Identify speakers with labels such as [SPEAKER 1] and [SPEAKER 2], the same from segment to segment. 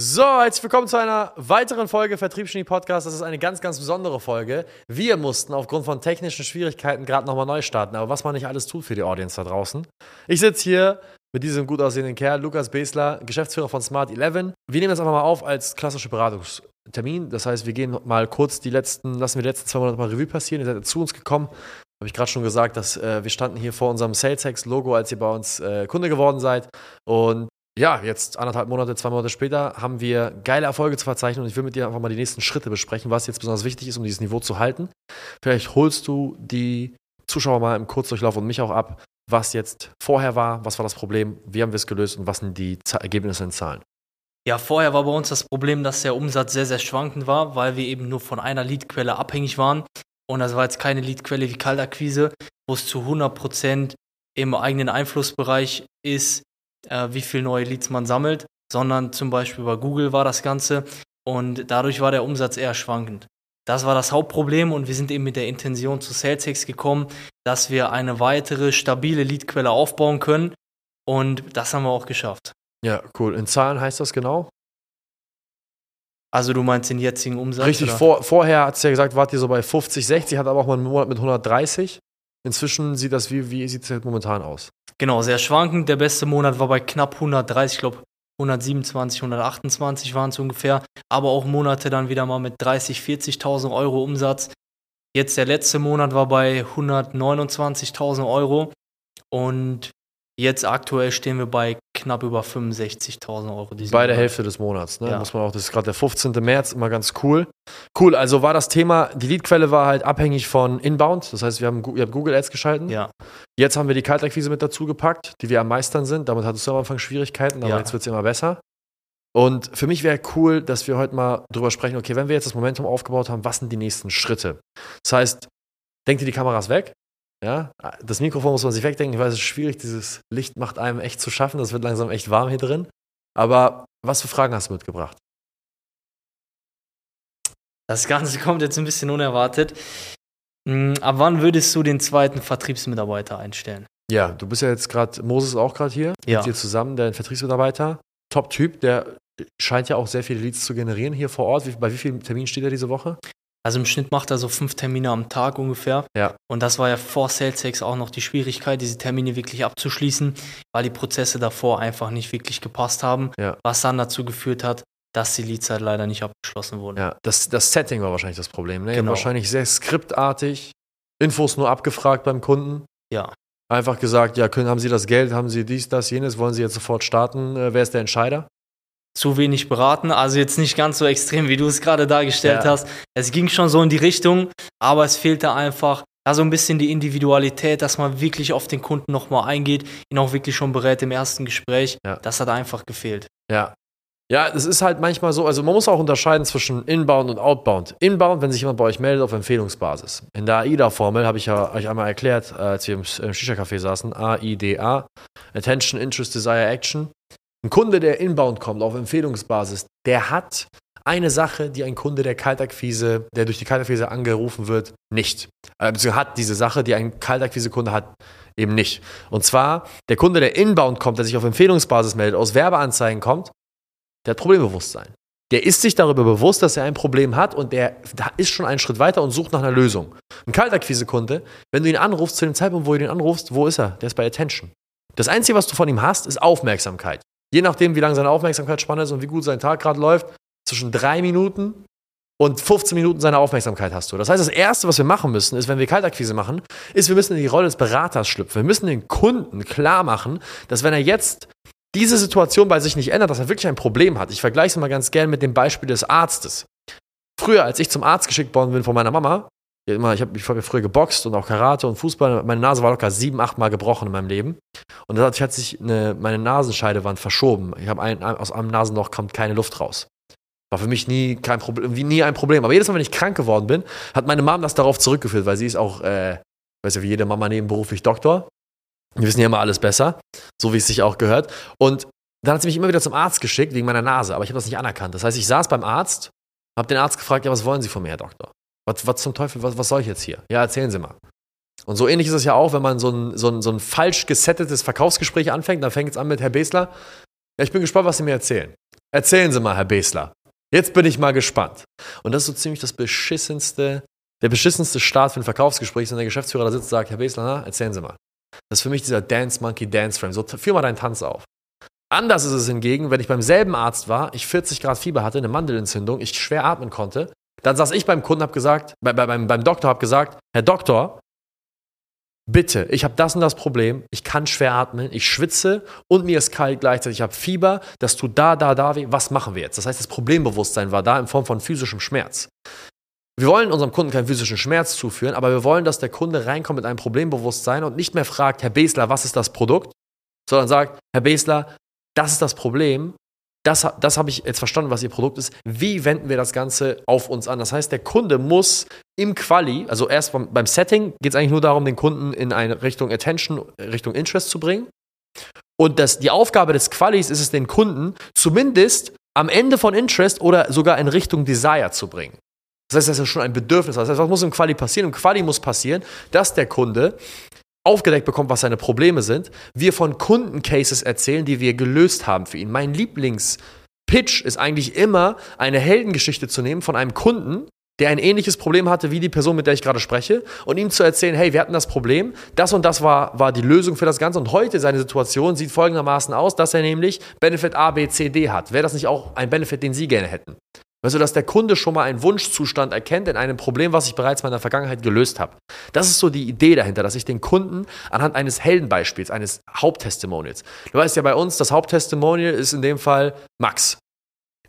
[SPEAKER 1] So, herzlich willkommen zu einer weiteren Folge Vertriebsgenie Podcast. Das ist eine ganz, ganz besondere Folge. Wir mussten aufgrund von technischen Schwierigkeiten gerade nochmal neu starten, aber was man nicht alles tut für die Audience da draußen. Ich sitze hier mit diesem gut aussehenden Kerl, Lukas Besler, Geschäftsführer von Smart 11. Wir nehmen das einfach mal auf als klassische Beratungstermin. Das heißt, wir gehen mal kurz die letzten, lassen wir die letzten zwei Monate mal Revue passieren. Ihr seid zu uns gekommen. Habe ich gerade schon gesagt, dass äh, wir standen hier vor unserem SalesX-Logo, als ihr bei uns äh, Kunde geworden seid. Und ja, jetzt anderthalb Monate, zwei Monate später haben wir geile Erfolge zu verzeichnen und ich will mit dir einfach mal die nächsten Schritte besprechen, was jetzt besonders wichtig ist, um dieses Niveau zu halten. Vielleicht holst du die Zuschauer mal im Kurzdurchlauf und mich auch ab, was jetzt vorher war, was war das Problem, wie haben wir es gelöst und was sind die Ergebnisse in Zahlen.
[SPEAKER 2] Ja, vorher war bei uns das Problem, dass der Umsatz sehr, sehr schwankend war, weil wir eben nur von einer Leadquelle abhängig waren. Und das war jetzt keine Leadquelle wie Kaltakquise, wo es zu 100% im eigenen Einflussbereich ist, äh, wie viel neue Leads man sammelt, sondern zum Beispiel bei Google war das Ganze und dadurch war der Umsatz eher schwankend. Das war das Hauptproblem und wir sind eben mit der Intention zu SalesX gekommen, dass wir eine weitere stabile Leadquelle aufbauen können und das haben wir auch geschafft.
[SPEAKER 1] Ja, cool. In Zahlen heißt das genau?
[SPEAKER 2] Also du meinst den jetzigen Umsatz?
[SPEAKER 1] Richtig, vor, vorher hat es ja gesagt, wart ihr so bei 50, 60, hat aber auch mal einen Monat mit 130. Inzwischen sieht das, wie, wie sieht es halt momentan aus?
[SPEAKER 2] Genau, sehr schwankend. Der beste Monat war bei knapp 130, ich glaube 127, 128 waren es ungefähr. Aber auch Monate dann wieder mal mit 30, 40.000 Euro Umsatz. Jetzt der letzte Monat war bei 129.000 Euro. Und Jetzt aktuell stehen wir bei knapp über 65.000 Euro.
[SPEAKER 1] Bei der Hälfte des Monats, ne? Ja. Muss man auch, das ist gerade der 15. März, immer ganz cool. Cool, also war das Thema, die Leadquelle war halt abhängig von Inbound, das heißt, wir haben, ihr habt Google Ads geschalten.
[SPEAKER 2] Ja.
[SPEAKER 1] Jetzt haben wir die Kaltakquise mit dazu gepackt, die wir am meistern sind. Damit hattest du am Anfang Schwierigkeiten, aber ja. jetzt wird es immer besser. Und für mich wäre cool, dass wir heute mal drüber sprechen, okay, wenn wir jetzt das Momentum aufgebaut haben, was sind die nächsten Schritte? Das heißt, denkt ihr die Kameras weg, ja, das Mikrofon muss man sich wegdenken, weil es ist schwierig, dieses Licht macht einem echt zu schaffen, das wird langsam echt warm hier drin. Aber was für Fragen hast du mitgebracht?
[SPEAKER 2] Das Ganze kommt jetzt ein bisschen unerwartet. Hm, ab wann würdest du den zweiten Vertriebsmitarbeiter einstellen?
[SPEAKER 1] Ja, du bist ja jetzt gerade, Moses ist auch gerade hier,
[SPEAKER 2] ja.
[SPEAKER 1] mit dir zusammen, der Vertriebsmitarbeiter. Top-Typ, der scheint ja auch sehr viele Leads zu generieren hier vor Ort. Wie, bei wie vielen Terminen steht er diese Woche?
[SPEAKER 2] Also im Schnitt macht er so fünf Termine am Tag ungefähr.
[SPEAKER 1] Ja.
[SPEAKER 2] Und das war ja vor SalesX auch noch die Schwierigkeit, diese Termine wirklich abzuschließen, weil die Prozesse davor einfach nicht wirklich gepasst haben,
[SPEAKER 1] ja.
[SPEAKER 2] was dann dazu geführt hat, dass die Leads halt leider nicht abgeschlossen wurden.
[SPEAKER 1] Ja, das, das Setting war wahrscheinlich das Problem. Ne?
[SPEAKER 2] Genau.
[SPEAKER 1] Wahrscheinlich sehr skriptartig, Infos nur abgefragt beim Kunden.
[SPEAKER 2] Ja.
[SPEAKER 1] Einfach gesagt, ja, können, haben Sie das Geld, haben Sie dies, das, jenes, wollen Sie jetzt sofort starten? Äh, wer ist der Entscheider?
[SPEAKER 2] Zu wenig beraten. Also jetzt nicht ganz so extrem, wie du es gerade dargestellt ja. hast. Es ging schon so in die Richtung, aber es fehlte einfach da so ein bisschen die Individualität, dass man wirklich auf den Kunden nochmal eingeht, ihn auch wirklich schon berät im ersten Gespräch.
[SPEAKER 1] Ja.
[SPEAKER 2] Das hat einfach gefehlt.
[SPEAKER 1] Ja. Ja, es ist halt manchmal so, also man muss auch unterscheiden zwischen Inbound und Outbound. Inbound, wenn sich jemand bei euch meldet auf Empfehlungsbasis. In der AIDA-Formel habe ich ja euch einmal erklärt, als wir im Shisha-Café saßen, AIDA, Attention, Interest, Desire, Action. Ein Kunde, der inbound kommt auf Empfehlungsbasis, der hat eine Sache, die ein Kunde der Kaltakquise, der durch die Kaltakquise angerufen wird, nicht. Beziehungsweise hat diese Sache, die ein Kaltakquise-Kunde hat, eben nicht. Und zwar, der Kunde, der inbound kommt, der sich auf Empfehlungsbasis meldet, aus Werbeanzeigen kommt, der hat Problembewusstsein. Der ist sich darüber bewusst, dass er ein Problem hat und der ist schon einen Schritt weiter und sucht nach einer Lösung. Ein Kaltakquise-Kunde, wenn du ihn anrufst, zu dem Zeitpunkt, wo du ihn anrufst, wo ist er? Der ist bei Attention. Das Einzige, was du von ihm hast, ist Aufmerksamkeit je nachdem, wie lang seine Aufmerksamkeitsspanne ist und wie gut sein Tag gerade läuft, zwischen drei Minuten und 15 Minuten seine Aufmerksamkeit hast du. Das heißt, das Erste, was wir machen müssen, ist, wenn wir Kaltakquise machen, ist, wir müssen in die Rolle des Beraters schlüpfen. Wir müssen den Kunden klar machen, dass wenn er jetzt diese Situation bei sich nicht ändert, dass er wirklich ein Problem hat. Ich vergleiche es mal ganz gern mit dem Beispiel des Arztes. Früher, als ich zum Arzt geschickt worden bin von meiner Mama, immer, ich habe ich früher geboxt und auch Karate und Fußball. Meine Nase war locker sieben, acht Mal gebrochen in meinem Leben. Und dadurch hat sich eine, meine Nasenscheidewand verschoben. Ich habe ein, aus einem Nasenloch kommt keine Luft raus. War für mich nie kein Problem, nie ein Problem. Aber jedes Mal, wenn ich krank geworden bin, hat meine Mom das darauf zurückgeführt, weil sie ist auch, äh, weiß ja, wie jede Mama nebenberuflich Doktor. Wir wissen ja immer alles besser, so wie es sich auch gehört. Und dann hat sie mich immer wieder zum Arzt geschickt wegen meiner Nase, aber ich habe das nicht anerkannt. Das heißt, ich saß beim Arzt, habe den Arzt gefragt, ja, was wollen Sie von mir, Herr Doktor? Was, was zum Teufel, was, was soll ich jetzt hier? Ja, erzählen Sie mal. Und so ähnlich ist es ja auch, wenn man so ein, so ein, so ein falsch gesettetes Verkaufsgespräch anfängt. Dann fängt es an mit Herr Besler. Ja, ich bin gespannt, was Sie mir erzählen. Erzählen Sie mal, Herr Besler. Jetzt bin ich mal gespannt. Und das ist so ziemlich das beschissenste, der beschissenste Start für ein Verkaufsgespräch, wenn der Geschäftsführer da sitzt und sagt, Herr Besler, na, erzählen Sie mal. Das ist für mich dieser Dance Monkey Dance Frame. So, führ mal deinen Tanz auf. Anders ist es hingegen, wenn ich beim selben Arzt war, ich 40 Grad Fieber hatte, eine Mandelentzündung, ich schwer atmen konnte, dann saß ich beim Kunden, hab gesagt, bei, bei, beim, beim Doktor, hab gesagt, Herr Doktor, bitte, ich habe das und das Problem, ich kann schwer atmen, ich schwitze und mir ist kalt gleichzeitig, ich habe Fieber, das tut da, da, da weh, was machen wir jetzt? Das heißt, das Problembewusstsein war da in Form von physischem Schmerz. Wir wollen unserem Kunden keinen physischen Schmerz zuführen, aber wir wollen, dass der Kunde reinkommt mit einem Problembewusstsein und nicht mehr fragt, Herr Besler, was ist das Produkt, sondern sagt, Herr Besler, das ist das Problem, das, das habe ich jetzt verstanden, was Ihr Produkt ist. Wie wenden wir das Ganze auf uns an? Das heißt, der Kunde muss im Quali, also erst beim, beim Setting, geht es eigentlich nur darum, den Kunden in eine Richtung Attention, Richtung Interest zu bringen. Und das, die Aufgabe des Qualis ist es, den Kunden zumindest am Ende von Interest oder sogar in Richtung Desire zu bringen. Das heißt, das ist schon ein Bedürfnis. Das heißt, was muss im Quali passieren? Im Quali muss passieren, dass der Kunde aufgedeckt bekommt, was seine Probleme sind, wir von Kundencases erzählen, die wir gelöst haben für ihn. Mein Lieblingspitch ist eigentlich immer, eine Heldengeschichte zu nehmen von einem Kunden, der ein ähnliches Problem hatte wie die Person, mit der ich gerade spreche, und ihm zu erzählen, hey, wir hatten das Problem, das und das war, war die Lösung für das Ganze und heute seine Situation sieht folgendermaßen aus, dass er nämlich Benefit A, B, C, D hat. Wäre das nicht auch ein Benefit, den Sie gerne hätten? Also, dass der Kunde schon mal einen Wunschzustand erkennt in einem Problem, was ich bereits in der Vergangenheit gelöst habe. Das ist so die Idee dahinter, dass ich den Kunden anhand eines Heldenbeispiels, eines Haupttestimonials. Du weißt ja bei uns, das Haupttestimonial ist in dem Fall Max.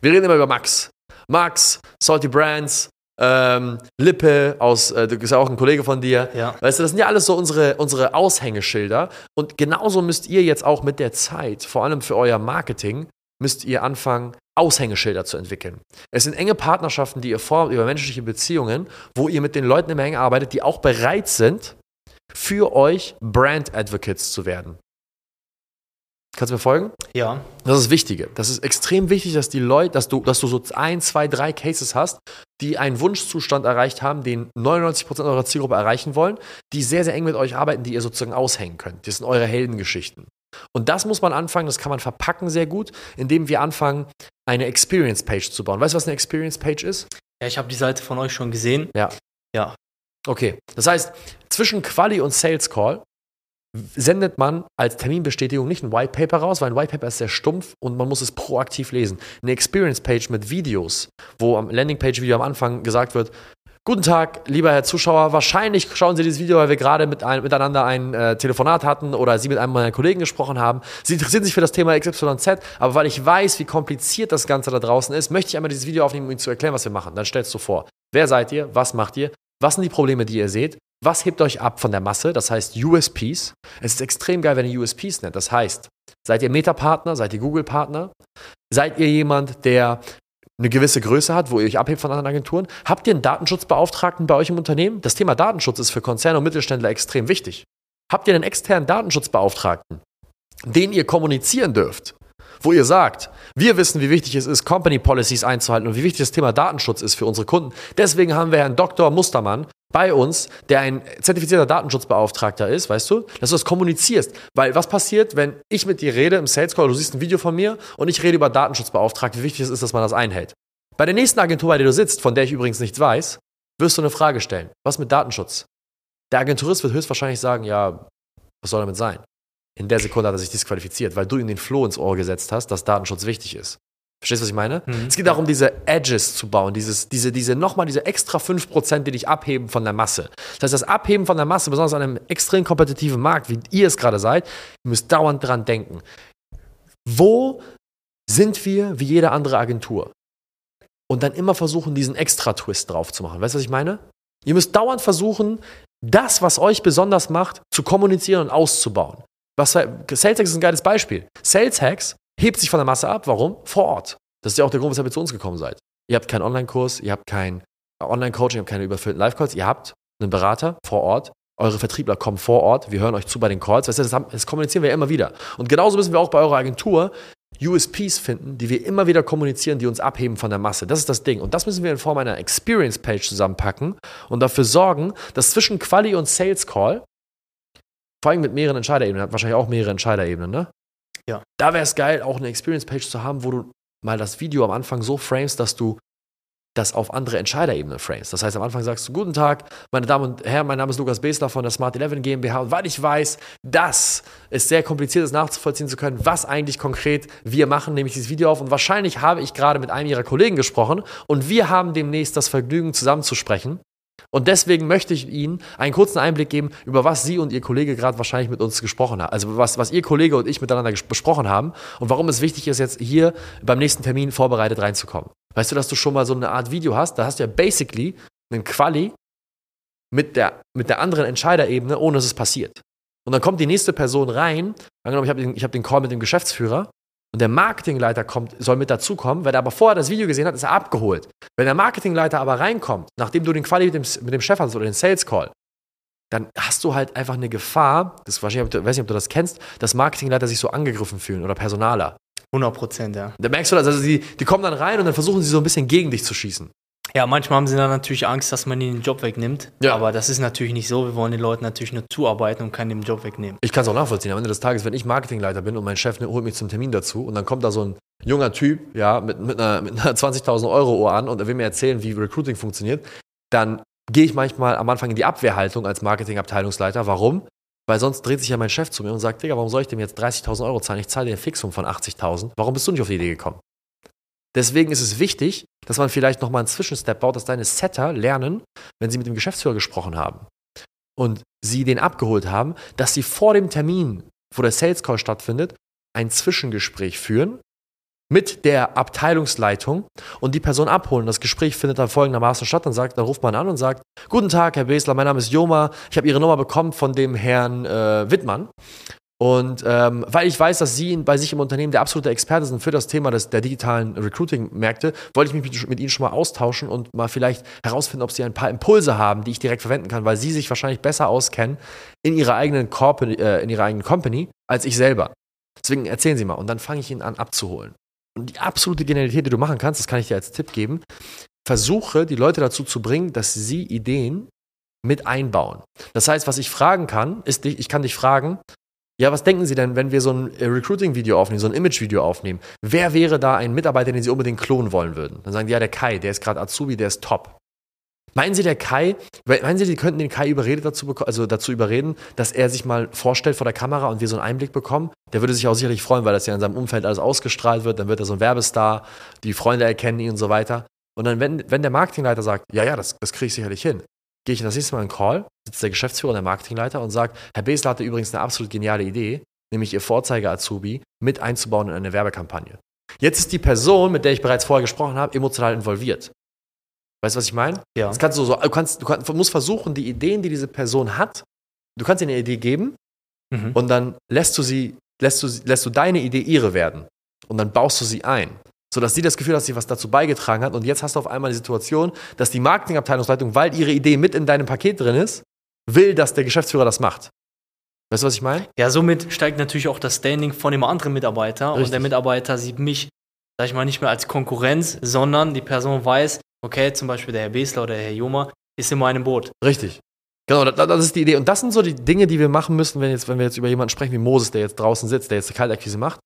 [SPEAKER 1] Wir reden immer über Max. Max, Salty Brands, ähm, Lippe aus, äh, du bist ja auch ein Kollege von dir.
[SPEAKER 2] Ja.
[SPEAKER 1] Weißt du, das sind ja alles so unsere, unsere Aushängeschilder. Und genauso müsst ihr jetzt auch mit der Zeit, vor allem für euer Marketing, müsst ihr anfangen, Aushängeschilder zu entwickeln. Es sind enge Partnerschaften, die ihr formt über menschliche Beziehungen, wo ihr mit den Leuten immer eng arbeitet, die auch bereit sind, für euch Brand Advocates zu werden. Kannst du mir folgen?
[SPEAKER 2] Ja.
[SPEAKER 1] Das ist das Wichtige. Das ist extrem wichtig, dass die Leute, dass du, dass du so ein, zwei, drei Cases hast, die einen Wunschzustand erreicht haben, den 99% eurer Zielgruppe erreichen wollen, die sehr, sehr eng mit euch arbeiten, die ihr sozusagen aushängen könnt. Das sind eure Heldengeschichten. Und das muss man anfangen, das kann man verpacken sehr gut, indem wir anfangen, eine Experience Page zu bauen. Weißt du, was eine Experience Page ist?
[SPEAKER 2] Ja, ich habe die Seite von euch schon gesehen.
[SPEAKER 1] Ja.
[SPEAKER 2] Ja.
[SPEAKER 1] Okay. Das heißt, zwischen Quali und Sales Call sendet man als Terminbestätigung nicht ein White Paper raus, weil ein White Paper ist sehr stumpf und man muss es proaktiv lesen. Eine Experience Page mit Videos, wo am Landingpage Video am Anfang gesagt wird, Guten Tag, lieber Herr Zuschauer. Wahrscheinlich schauen Sie dieses Video, weil wir gerade mit ein, miteinander ein äh, Telefonat hatten oder Sie mit einem meiner Kollegen gesprochen haben. Sie interessieren sich für das Thema XYZ, aber weil ich weiß, wie kompliziert das Ganze da draußen ist, möchte ich einmal dieses Video aufnehmen, um Ihnen zu erklären, was wir machen. Dann stellst du vor, wer seid ihr, was macht ihr, was sind die Probleme, die ihr seht, was hebt euch ab von der Masse, das heißt USPs. Es ist extrem geil, wenn ihr USPs nennt. Das heißt, seid ihr Meta-Partner, seid ihr Google-Partner, seid ihr jemand, der eine gewisse Größe hat, wo ihr euch abhebt von anderen Agenturen. Habt ihr einen Datenschutzbeauftragten bei euch im Unternehmen? Das Thema Datenschutz ist für Konzerne und Mittelständler extrem wichtig. Habt ihr einen externen Datenschutzbeauftragten, den ihr kommunizieren dürft? wo ihr sagt, wir wissen, wie wichtig es ist, Company Policies einzuhalten und wie wichtig das Thema Datenschutz ist für unsere Kunden. Deswegen haben wir Herrn Dr. Mustermann bei uns, der ein zertifizierter Datenschutzbeauftragter ist, weißt du, dass du das kommunizierst. Weil was passiert, wenn ich mit dir rede im Sales Call, du siehst ein Video von mir und ich rede über Datenschutzbeauftragte, wie wichtig es ist, dass man das einhält. Bei der nächsten Agentur, bei der du sitzt, von der ich übrigens nichts weiß, wirst du eine Frage stellen. Was mit Datenschutz? Der Agenturist wird höchstwahrscheinlich sagen, ja, was soll damit sein? In der Sekunde hat er sich disqualifiziert, weil du ihm den Floh ins Ohr gesetzt hast, dass Datenschutz wichtig ist. Verstehst du, was ich meine? Mhm. Es geht darum, diese Edges zu bauen, dieses, diese, diese, nochmal diese extra 5%, die dich abheben von der Masse. Das heißt, das Abheben von der Masse, besonders an einem extrem kompetitiven Markt, wie ihr es gerade seid, ihr müsst dauernd dran denken. Wo sind wir wie jede andere Agentur? Und dann immer versuchen, diesen extra Twist drauf zu machen. Weißt du, was ich meine? Ihr müsst dauernd versuchen, das, was euch besonders macht, zu kommunizieren und auszubauen. Was, Sales Hacks ist ein geiles Beispiel. Sales Hacks hebt sich von der Masse ab. Warum? Vor Ort. Das ist ja auch der Grund, weshalb ihr zu uns gekommen seid. Ihr habt keinen Online-Kurs, ihr habt kein Online-Coaching, ihr habt keine überfüllten Live-Calls, ihr habt einen Berater vor Ort, eure Vertriebler kommen vor Ort, wir hören euch zu bei den Calls. Weißt du, das, haben, das kommunizieren wir ja immer wieder. Und genauso müssen wir auch bei eurer Agentur USPs finden, die wir immer wieder kommunizieren, die uns abheben von der Masse. Das ist das Ding. Und das müssen wir in Form einer Experience-Page zusammenpacken und dafür sorgen, dass zwischen Quali und Sales Call, vor allem mit mehreren Entscheiderebenen, hat wahrscheinlich auch mehrere Entscheiderebenen, ne?
[SPEAKER 2] Ja.
[SPEAKER 1] Da wäre es geil, auch eine Experience-Page zu haben, wo du mal das Video am Anfang so framest, dass du das auf andere Entscheiderebene frames. Das heißt, am Anfang sagst du, guten Tag, meine Damen und Herren, mein Name ist Lukas Besler von der Smart 11 GmbH und weil ich weiß, dass es sehr kompliziert ist nachzuvollziehen zu können, was eigentlich konkret wir machen, nehme ich dieses Video auf und wahrscheinlich habe ich gerade mit einem Ihrer Kollegen gesprochen und wir haben demnächst das Vergnügen zusammenzusprechen. Und deswegen möchte ich Ihnen einen kurzen Einblick geben, über was Sie und Ihr Kollege gerade wahrscheinlich mit uns gesprochen haben. Also was, was Ihr Kollege und ich miteinander besprochen haben und warum es wichtig ist, jetzt hier beim nächsten Termin vorbereitet reinzukommen. Weißt du, dass du schon mal so eine Art Video hast, da hast du ja basically einen Quali mit der, mit der anderen Entscheiderebene, ohne dass es passiert. Und dann kommt die nächste Person rein, angenommen, ich habe den, hab den Call mit dem Geschäftsführer und der Marketingleiter kommt, soll mit dazukommen. Wenn er aber vorher das Video gesehen hat, ist er abgeholt. Wenn der Marketingleiter aber reinkommt, nachdem du den Quali mit dem, mit dem Chef hast oder den Sales Call, dann hast du halt einfach eine Gefahr, das wahrscheinlich, ich weiß nicht, ob du das kennst, dass Marketingleiter sich so angegriffen fühlen oder Personaler.
[SPEAKER 2] 100 Prozent, ja.
[SPEAKER 1] Da merkst du das, also die, die kommen dann rein und dann versuchen sie so ein bisschen gegen dich zu schießen.
[SPEAKER 2] Ja, manchmal haben sie dann natürlich Angst, dass man ihnen den Job wegnimmt. Ja. Aber das ist natürlich nicht so. Wir wollen den Leuten natürlich nur zuarbeiten und keinen den Job wegnehmen.
[SPEAKER 1] Ich kann es auch nachvollziehen. Am Ende des Tages, wenn ich Marketingleiter bin und mein Chef holt mich zum Termin dazu und dann kommt da so ein junger Typ, ja, mit, mit einer, mit einer 20.000 Euro Uhr an und er will mir erzählen, wie Recruiting funktioniert, dann gehe ich manchmal am Anfang in die Abwehrhaltung als Marketingabteilungsleiter. Warum? Weil sonst dreht sich ja mein Chef zu mir und sagt, Digga, warum soll ich dem jetzt 30.000 Euro zahlen? Ich zahle dir ein Fixum von 80.000. Warum bist du nicht auf die Idee gekommen? Deswegen ist es wichtig, dass man vielleicht nochmal einen Zwischenstep baut, dass deine Setter lernen, wenn sie mit dem Geschäftsführer gesprochen haben und sie den abgeholt haben, dass sie vor dem Termin, wo der Sales Call stattfindet, ein Zwischengespräch führen mit der Abteilungsleitung und die Person abholen. Das Gespräch findet dann folgendermaßen statt. Dann, sagt, dann ruft man an und sagt, guten Tag, Herr Besler, mein Name ist Joma. Ich habe Ihre Nummer bekommen von dem Herrn äh, Wittmann. Und ähm, weil ich weiß, dass Sie bei sich im Unternehmen der absolute Experte sind für das Thema des, der digitalen Recruiting-Märkte, wollte ich mich mit, Ihnen schon mal austauschen und mal vielleicht herausfinden, ob Sie ein paar Impulse haben, die ich direkt verwenden kann, weil Sie sich wahrscheinlich besser auskennen in Ihrer eigenen, Corp äh, in Ihrer eigenen Company als ich selber. Deswegen erzählen Sie mal und dann fange ich ihn an abzuholen. Und die absolute Genialität, die du machen kannst, das kann ich dir als Tipp geben, versuche die Leute dazu zu bringen, dass sie Ideen mit einbauen. Das heißt, was ich fragen kann, ist, ich kann dich fragen, ja, was denken Sie denn, wenn wir so ein äh, Recruiting-Video aufnehmen, so ein Image-Video aufnehmen? Wer wäre da ein Mitarbeiter, den Sie unbedingt klonen wollen würden? Dann sagen die, ja, der Kai, der ist gerade Azubi, der ist top. Meinen Sie, der Kai, meinen Sie, Sie könnten den Kai überredet dazu, also dazu überreden, dass er sich mal vorstellt vor der Kamera und wir so einen Einblick bekommen? Der würde sich auch sicherlich freuen, weil das ja in seinem Umfeld alles ausgestrahlt wird. Dann wird er so ein Werbestar, die Freunde erkennen ihn und so weiter. Und dann, wenn, wenn der Marketingleiter sagt, ja, ja, das, das kriege ich sicherlich hin, gehe ich das nächste Mal in einen Call, sitzt der Geschäftsführer und der Marketingleiter und sagt, Herr Besler hatte übrigens eine absolut geniale Idee, nämlich Ihr Vorzeige-Azubi mit einzubauen in eine Werbekampagne. Jetzt ist die Person, mit der ich bereits vorher gesprochen habe, emotional involviert. Weißt du, was ich meine? Ja. Das kannst du, so, du, kannst, du kannst, musst versuchen, die Ideen, die diese Person hat, du kannst ihr eine Idee geben mhm. und dann lässt du sie, lässt du, lässt du deine Idee ihre werden. Und dann baust du sie ein. Sodass sie das Gefühl hat, dass sie was dazu beigetragen hat. Und jetzt hast du auf einmal die Situation, dass die Marketingabteilungsleitung, weil ihre Idee mit in deinem Paket drin ist, will, dass der Geschäftsführer das macht. Weißt du, was ich meine?
[SPEAKER 2] Ja, somit steigt natürlich auch das Standing von dem anderen Mitarbeiter. Richtig. Und der Mitarbeiter sieht mich, sag ich mal, nicht mehr als Konkurrenz, sondern die Person weiß, okay, zum Beispiel der Herr Besler oder der Herr Joma ist in meinem Boot.
[SPEAKER 1] Richtig. Genau, das, das, ist die Idee. Und das sind so die Dinge, die wir machen müssen, wenn, jetzt, wenn wir jetzt über jemanden sprechen wie Moses, der jetzt draußen sitzt, der jetzt eine Kaltakquise macht.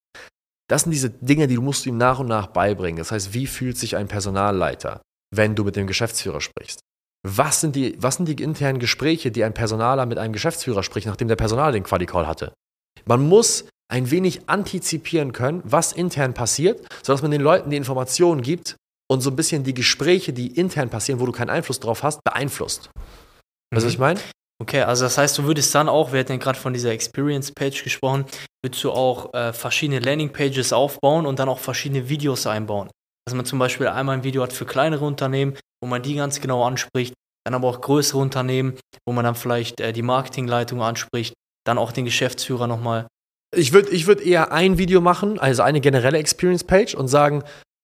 [SPEAKER 1] Das sind diese Dinge, die du musst ihm nach und nach beibringen. Das heißt, wie fühlt sich ein Personalleiter, wenn du mit dem Geschäftsführer sprichst? Was sind die, was sind die internen Gespräche, die ein Personaler mit einem Geschäftsführer spricht, nachdem der Personaler den Quali-Call hatte? Man muss ein wenig antizipieren können, was intern passiert, sodass man den Leuten die Informationen gibt, und so ein bisschen die Gespräche, die intern passieren, wo du keinen Einfluss drauf hast, beeinflusst. Weißt du, was ich meine?
[SPEAKER 2] Okay, also das heißt, du würdest dann auch, wir hatten ja gerade von dieser Experience-Page gesprochen, würdest du auch äh, verschiedene Landing-Pages aufbauen und dann auch verschiedene Videos einbauen. Dass man zum Beispiel einmal ein Video hat für kleinere Unternehmen, wo man die ganz genau anspricht, dann aber auch größere Unternehmen, wo man dann vielleicht äh, die Marketingleitung anspricht, dann auch den Geschäftsführer nochmal.
[SPEAKER 1] Ich würde ich würd eher ein Video machen, also eine generelle Experience-Page und sagen,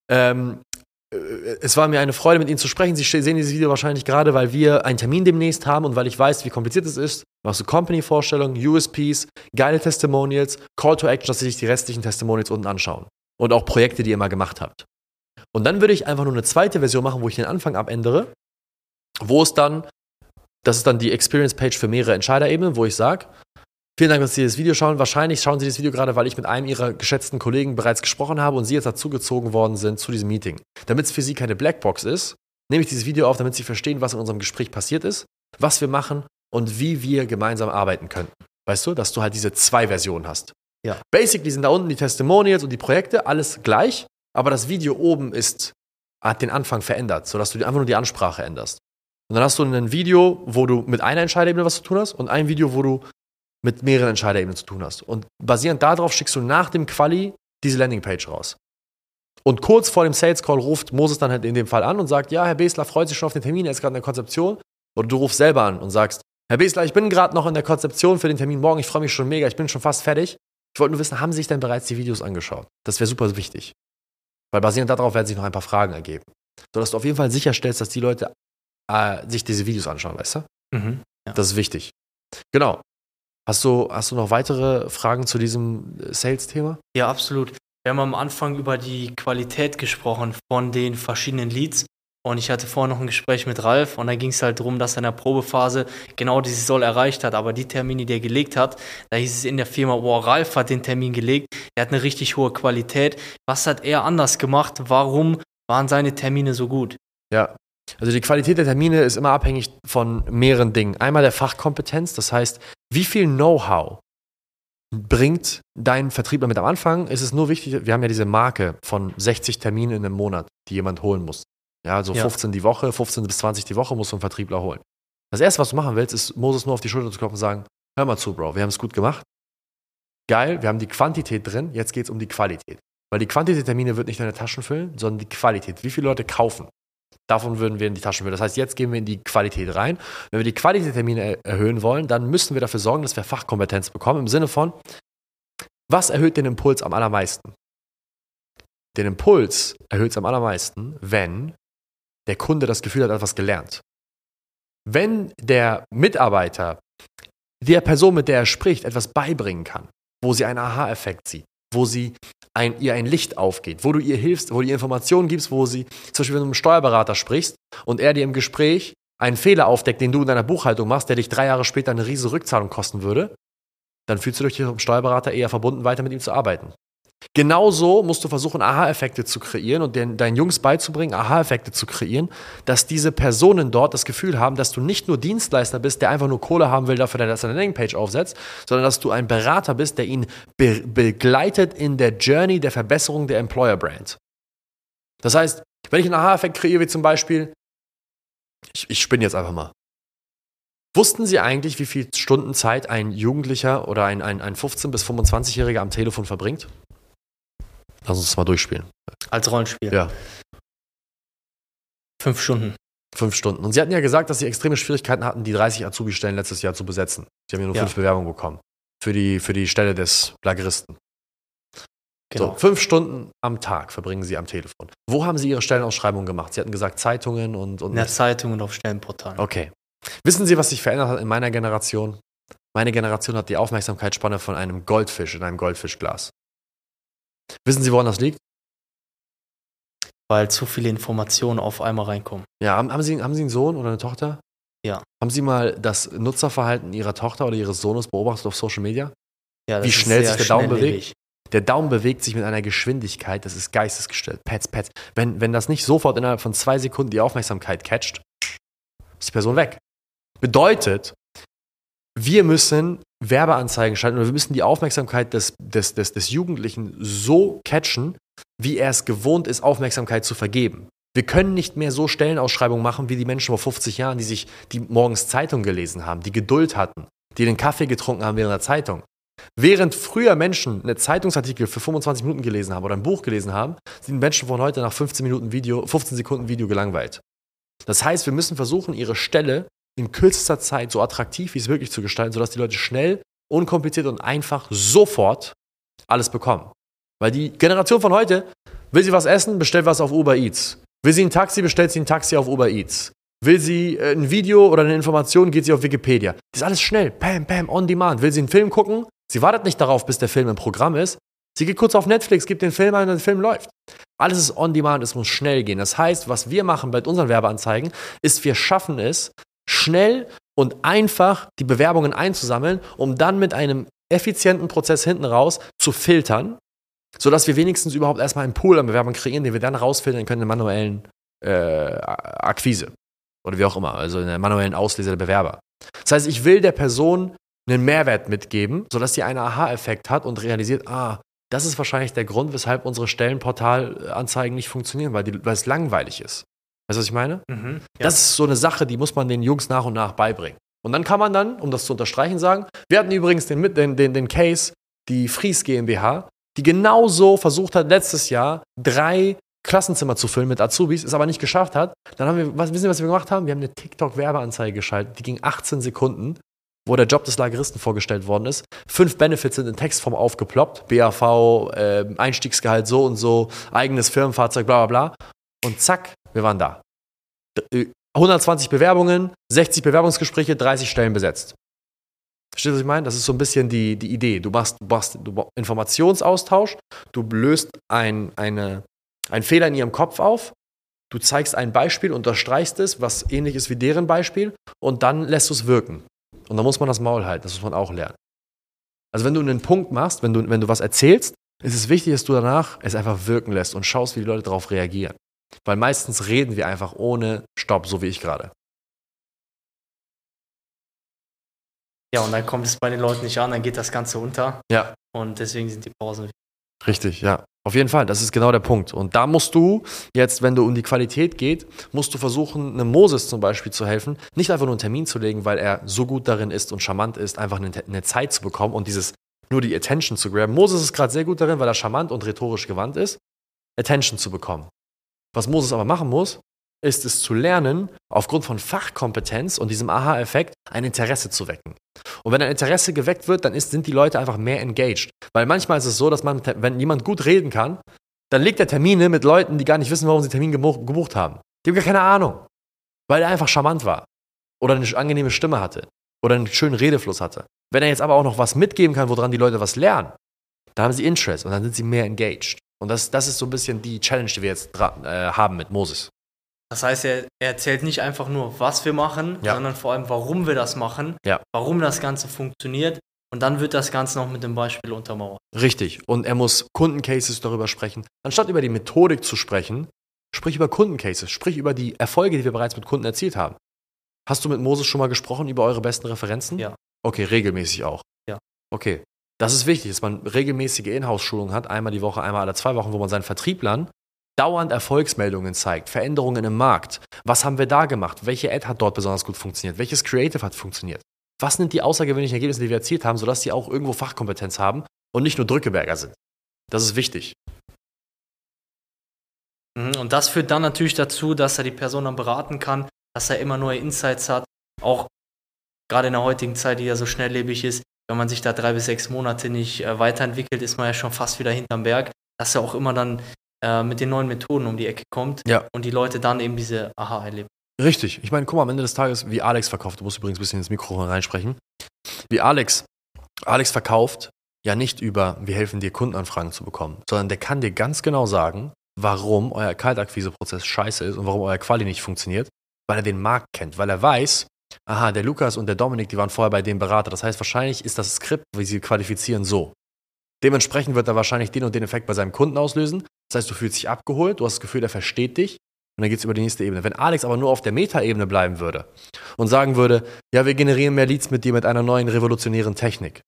[SPEAKER 1] ähm, äh, es war mir eine Freude, mit Ihnen zu sprechen. Sie sehen dieses Video wahrscheinlich gerade, weil wir einen Termin demnächst haben und weil ich weiß, wie kompliziert es ist. Machst du Company-Vorstellungen, USPs, geile Testimonials, Call to Action, dass Sie sich die restlichen Testimonials unten anschauen. Und auch Projekte, die ihr mal gemacht habt. Und dann würde ich einfach nur eine zweite Version machen, wo ich den Anfang abändere, wo es dann, das ist dann die Experience-Page für mehrere Entscheiderebenen, wo ich sage, Vielen Dank, dass Sie das Video schauen. Wahrscheinlich schauen Sie das Video gerade, weil ich mit einem Ihrer geschätzten Kollegen bereits gesprochen habe und Sie jetzt dazugezogen worden sind zu diesem Meeting. Damit es für Sie keine Blackbox ist, nehme ich dieses Video auf, damit Sie verstehen, was in unserem Gespräch passiert ist, was wir machen und wie wir gemeinsam arbeiten könnten. Weißt du, dass du halt diese zwei Versionen hast.
[SPEAKER 2] Ja.
[SPEAKER 1] Basically sind da unten die Testimonials und die Projekte, alles gleich, aber das Video oben ist, hat den Anfang verändert, sodass du einfach nur die Ansprache änderst. Und dann hast du ein Video, wo du mit einer Entscheiderebene was zu tun hast und ein Video, wo du mit mehreren Entscheiderebenen zu tun hast. Und basierend darauf schickst du nach dem Quali diese Landingpage raus. Und kurz vor dem Sales Call ruft Moses dann halt in dem Fall an und sagt, ja, Herr Besler freut sich schon auf den Termin, er ist gerade in der Konzeption. Oder du rufst selber an und sagst, Herr Besler, ich bin gerade noch in der Konzeption für den Termin morgen, ich freue mich schon mega, ich bin schon fast fertig. Ich wollte nur wissen, haben Sie sich denn bereits die Videos angeschaut? Das wäre super wichtig. Weil basierend darauf werden sich noch ein paar Fragen ergeben. Sodass du auf jeden Fall sicherstellst, dass die Leute äh, sich diese Videos anschauen, weißt du?
[SPEAKER 2] Mhm. Ja.
[SPEAKER 1] Das ist wichtig. Genau. Hast du, hast du noch weitere Fragen zu diesem äh, Sales-Thema?
[SPEAKER 2] Ja, absolut. Wir haben am Anfang über die Qualität gesprochen von den verschiedenen Leads. Und ich hatte vorher noch ein Gespräch mit Ralf und da ging es halt darum, dass er in der Probephase genau dieses Soll erreicht hat. Aber die Termine, die er gelegt hat, da hieß es in der Firma, wow, Ralf hat den Termin gelegt, er hat eine richtig hohe Qualität. Was hat er anders gemacht? Warum waren seine Termine so gut?
[SPEAKER 1] Ja. Also die Qualität der Termine ist immer abhängig von mehreren Dingen. Einmal der Fachkompetenz, das heißt, wie viel Know-how bringt dein Vertriebler mit am Anfang? Ist es nur wichtig, wir haben ja diese Marke von 60 Terminen in einem Monat, die jemand holen muss. Ja, also
[SPEAKER 2] Ja.
[SPEAKER 1] 15 die Woche, 15 bis 20 die Woche muss so ein Vertriebler holen. Das erste, was du machen willst, ist Moses nur auf die Schulter zu klopfen und sagen, hör mal zu, Bro, wir haben es gut gemacht. Geil, wir haben die Quantität drin, jetzt geht es um die Qualität. Weil die Quantität der Termine wird nicht deine Taschen füllen, sondern die Qualität. Wie viele Leute kaufen? Davon würden wir in die Taschen füllen. Das heißt, jetzt gehen wir in die Qualität rein. Wenn wir die Qualität der Termine er erhöhen wollen, dann müssen wir dafür sorgen, dass wir Fachkompetenz bekommen. Im Sinne von, was erhöht den Impuls am allermeisten? Den Impuls erhöht es am allermeisten, wenn der Kunde das Gefühl hat etwas gelernt. Wenn der Mitarbeiter der Person, mit der er spricht, etwas beibringen kann, wo sie einen Aha-Effekt sieht, wo sie ein, ihr ein Licht aufgeht, wo du ihr hilfst, wo du ihr Informationen gibst, wo sie, zum Beispiel mit einem Steuerberater sprichst und er dir im Gespräch einen Fehler aufdeckt, den du in deiner Buchhaltung machst, der dich drei Jahre später eine riesige Rückzahlung kosten würde, dann fühlst du dich mit dem Steuerberater eher verbunden, weiter mit ihm zu arbeiten. Genauso musst du versuchen, Aha-Effekte zu kreieren und den, deinen Jungs beizubringen, Aha-Effekte zu kreieren, dass diese Personen dort das Gefühl haben, dass du nicht nur Dienstleister bist, der einfach nur Kohle haben will dafür, dass er eine Landingpage aufsetzt, sondern dass du ein Berater bist, der ihn be begleitet in der Journey der Verbesserung der Employer-Brand. Das heißt, wenn ich einen Aha-Effekt kreiere, wie zum Beispiel, ich, ich spinne jetzt einfach mal. Wussten Sie eigentlich, wie viel Stunden Zeit ein Jugendlicher oder ein, ein, ein 15- bis 25-Jähriger am Telefon verbringt? Lass uns das mal durchspielen.
[SPEAKER 2] Als Rollenspiel.
[SPEAKER 1] Ja,
[SPEAKER 2] Fünf Stunden.
[SPEAKER 1] fünf Stunden. Und Sie hatten ja gesagt, dass Sie extreme Schwierigkeiten hatten, die 30 Azubi-Stellen letztes Jahr zu besetzen. Sie haben ja nur
[SPEAKER 2] Ja.
[SPEAKER 1] fünf Bewerbungen bekommen. Für die, für die Stelle des Lageristen.
[SPEAKER 2] Genau.
[SPEAKER 1] So, fünf Stunden am Tag verbringen Sie am Telefon. Wo haben Sie Ihre Stellenausschreibung gemacht? Sie hatten gesagt Zeitungen und. und
[SPEAKER 2] In der Zeitung und auf Stellenportalen.
[SPEAKER 1] Okay. Wissen Sie, was sich verändert hat in meiner Generation? Meine Generation hat die Aufmerksamkeitsspanne von einem Goldfisch in einem Goldfischglas. Wissen Sie, woran das liegt?
[SPEAKER 2] Weil zu viele Informationen auf einmal reinkommen.
[SPEAKER 1] Ja, haben, haben, Sie, haben Sie einen Sohn oder eine Tochter?
[SPEAKER 2] Ja.
[SPEAKER 1] Haben Sie mal das Nutzerverhalten Ihrer Tochter oder Ihres Sohnes beobachtet auf Social Media?
[SPEAKER 2] Ja,
[SPEAKER 1] Wie
[SPEAKER 2] ist
[SPEAKER 1] schnell sich der Daumen
[SPEAKER 2] schnelllebig.
[SPEAKER 1] Der Daumen bewegt sich mit einer Geschwindigkeit, das ist geistesgestellt. Pets, Pets. Wenn, wenn das nicht sofort innerhalb von zwei Sekunden die Aufmerksamkeit catcht, ist die Person weg. Bedeutet, wir müssen Werbeanzeigen schalten oder wir müssen die Aufmerksamkeit des, des, des, des Jugendlichen so catchen, wie er es gewohnt ist, Aufmerksamkeit zu vergeben. Wir können nicht mehr so Stellenausschreibungen machen wie die Menschen vor 50 Jahren, die sich, die morgens Zeitung gelesen haben, die Geduld hatten, die den Kaffee getrunken haben während der Zeitung. Während früher Menschen einen Zeitungsartikel für 25 Minuten gelesen haben oder ein Buch gelesen haben, sind Menschen von heute nach 15 Minuten Video, 15 Sekunden Video gelangweilt. Das heißt, wir müssen versuchen, ihre Stelle in kürzester Zeit so attraktiv wie es möglich zu gestalten, sodass die Leute schnell, unkompliziert und einfach sofort alles bekommen. Weil die Generation von heute, will sie was essen, bestellt was auf Uber Eats. Will sie ein Taxi, bestellt sie ein Taxi auf Uber Eats. Will sie äh, ein Video oder eine Information, geht sie auf Wikipedia. Das ist alles schnell. Pam, pam, on demand. Will sie einen Film gucken? Sie wartet nicht darauf, bis der Film im Programm ist. Sie geht kurz auf Netflix, gibt den Film ein und der Film läuft. Alles ist on demand, es muss schnell gehen. Das heißt, was wir machen bei unseren Werbeanzeigen, ist, wir schaffen es, schnell und einfach die Bewerbungen einzusammeln, um dann mit einem effizienten Prozess hinten raus zu filtern, sodass wir wenigstens überhaupt erstmal einen Pool an Bewerbern kreieren, den wir dann rausfiltern können in der manuellen äh, Akquise oder wie auch immer, also in der manuellen Auslese der Bewerber. Das heißt, ich will der Person einen Mehrwert mitgeben, sodass sie einen Aha-Effekt hat und realisiert, ah, das ist wahrscheinlich der Grund, weshalb unsere Stellenportalanzeigen nicht funktionieren, weil, die, weil es langweilig ist. Weißt du, was ich meine? Mhm, ja. Das ist so eine Sache, die muss man den Jungs nach und nach beibringen. Und dann kann man dann, um das zu unterstreichen, sagen, wir hatten übrigens den, den, den, den Case, die Fries GmbH, die genauso versucht hat, letztes Jahr drei Klassenzimmer zu füllen mit Azubis, es aber nicht geschafft hat. Dann haben wir, was, wissen Sie, was wir gemacht haben? Wir haben eine TikTok-Werbeanzeige geschaltet, die ging 18 Sekunden wo der Job des Lageristen vorgestellt worden ist. Fünf Benefits sind in Textform aufgeploppt. BAV, äh, Einstiegsgehalt so und so, eigenes Firmenfahrzeug, bla bla bla. Und zack, wir waren da. 120 Bewerbungen, 60 Bewerbungsgespräche, 30 Stellen besetzt. Verstehst du, was ich meine? Das ist so ein bisschen die, die Idee. Du machst, du machst du Informationsaustausch, du löst ein, eine, einen Fehler in ihrem Kopf auf, du zeigst ein Beispiel, unterstreichst es, was ähnlich ist wie deren Beispiel, und dann lässt du es wirken. Und dann muss man das Maul halten, das muss man auch lernen. Also wenn du einen Punkt machst, wenn du, wenn du was erzählst, ist es wichtig, dass du danach es einfach wirken lässt und schaust, wie die Leute darauf reagieren. Weil meistens reden wir einfach ohne Stopp, so wie ich gerade.
[SPEAKER 2] Ja, und dann kommt es bei den Leuten nicht an, dann geht das Ganze unter.
[SPEAKER 1] Ja.
[SPEAKER 2] Und deswegen sind die Pausen.
[SPEAKER 1] Richtig, ja. Auf jeden Fall, das ist genau der Punkt. Und da musst du jetzt, wenn du um die Qualität geht, musst du versuchen, einem Moses zum Beispiel zu helfen, nicht einfach nur einen Termin zu legen, weil er so gut darin ist und charmant ist, einfach eine, eine Zeit zu bekommen und dieses nur die Attention zu graben. Moses ist gerade sehr gut darin, weil er charmant und rhetorisch gewandt ist, Attention zu bekommen. Was Moses aber machen muss, ist es zu lernen, aufgrund von Fachkompetenz und diesem Aha-Effekt ein Interesse zu wecken. Und wenn ein Interesse geweckt wird, dann ist, sind die Leute einfach mehr engaged. Weil manchmal ist es so, dass man, wenn jemand gut reden kann, dann legt er Termine mit Leuten, die gar nicht wissen, warum sie Termin gebucht haben. Die haben gar keine Ahnung. Weil er einfach charmant war. Oder eine angenehme Stimme hatte. Oder einen schönen Redefluss hatte. Wenn er jetzt aber auch noch was mitgeben kann, woran die Leute was lernen, dann haben sie Interest und dann sind sie mehr engaged. Und das, das ist so ein bisschen die Challenge, die wir jetzt äh, haben mit Moses.
[SPEAKER 2] Das heißt, er, er, erzählt nicht einfach nur, was wir machen, ja. sondern vor allem, warum wir das machen,
[SPEAKER 1] ja.
[SPEAKER 2] warum das Ganze funktioniert. Und dann wird das Ganze noch mit dem Beispiel untermauert.
[SPEAKER 1] Richtig. Und er muss Kundencases darüber sprechen. Anstatt über die Methodik zu sprechen, sprich über Kundencases, sprich über die Erfolge, die wir bereits mit Kunden erzielt haben. Hast du mit Moses schon mal gesprochen über eure besten Referenzen?
[SPEAKER 2] Ja.
[SPEAKER 1] Okay, regelmäßig auch.
[SPEAKER 2] Ja.
[SPEAKER 1] Okay. Das ist wichtig, dass man regelmäßige Inhouse-Schulungen hat, einmal die Woche, einmal alle zwei Wochen, wo man seinen Vertrieblern dauernd Erfolgsmeldungen zeigt, Veränderungen im Markt. Was haben wir da gemacht? Welche Ad hat dort besonders gut funktioniert? Welches Creative hat funktioniert? Was sind die außergewöhnlichen Ergebnisse, die wir erzielt haben, sodass sie auch irgendwo Fachkompetenz haben und nicht nur Drückeberger sind? Das ist wichtig.
[SPEAKER 2] Mhm, und das führt dann natürlich dazu, dass er die Person dann beraten kann, dass er immer neue Insights hat. Auch gerade in der heutigen Zeit, die ja so schnelllebig ist, wenn man sich da drei bis sechs Monate nicht äh, weiterentwickelt, ist man ja schon fast wieder hinterm Berg. Dass er auch immer dann äh, mit den neuen Methoden um die Ecke kommt
[SPEAKER 1] ja.
[SPEAKER 2] und die Leute dann eben diese Aha erleben.
[SPEAKER 1] Richtig. Ich meine, guck mal, am Ende des Tages, wie Alex verkauft, du musst übrigens ein bisschen ins Mikro reinsprechen, wie Alex, Alex verkauft ja nicht über, wir helfen dir Kundenanfragen zu bekommen, sondern der kann dir ganz genau sagen, warum euer Kaltakquiseprozess scheiße ist und warum euer Quali nicht funktioniert, weil er den Markt kennt, weil er weiß, aha, der Lukas und der Dominik, die waren vorher bei dem Berater. Das heißt, wahrscheinlich ist das Skript, wie sie qualifizieren, so. Dementsprechend wird er wahrscheinlich den und den Effekt bei seinem Kunden auslösen. Das heißt, du fühlst dich abgeholt, du hast das Gefühl, er versteht dich und dann geht es über die nächste Ebene. Wenn Alex aber nur auf der Metaebene bleiben würde und sagen würde, ja, wir generieren mehr Leads mit dir mit einer neuen revolutionären Technik,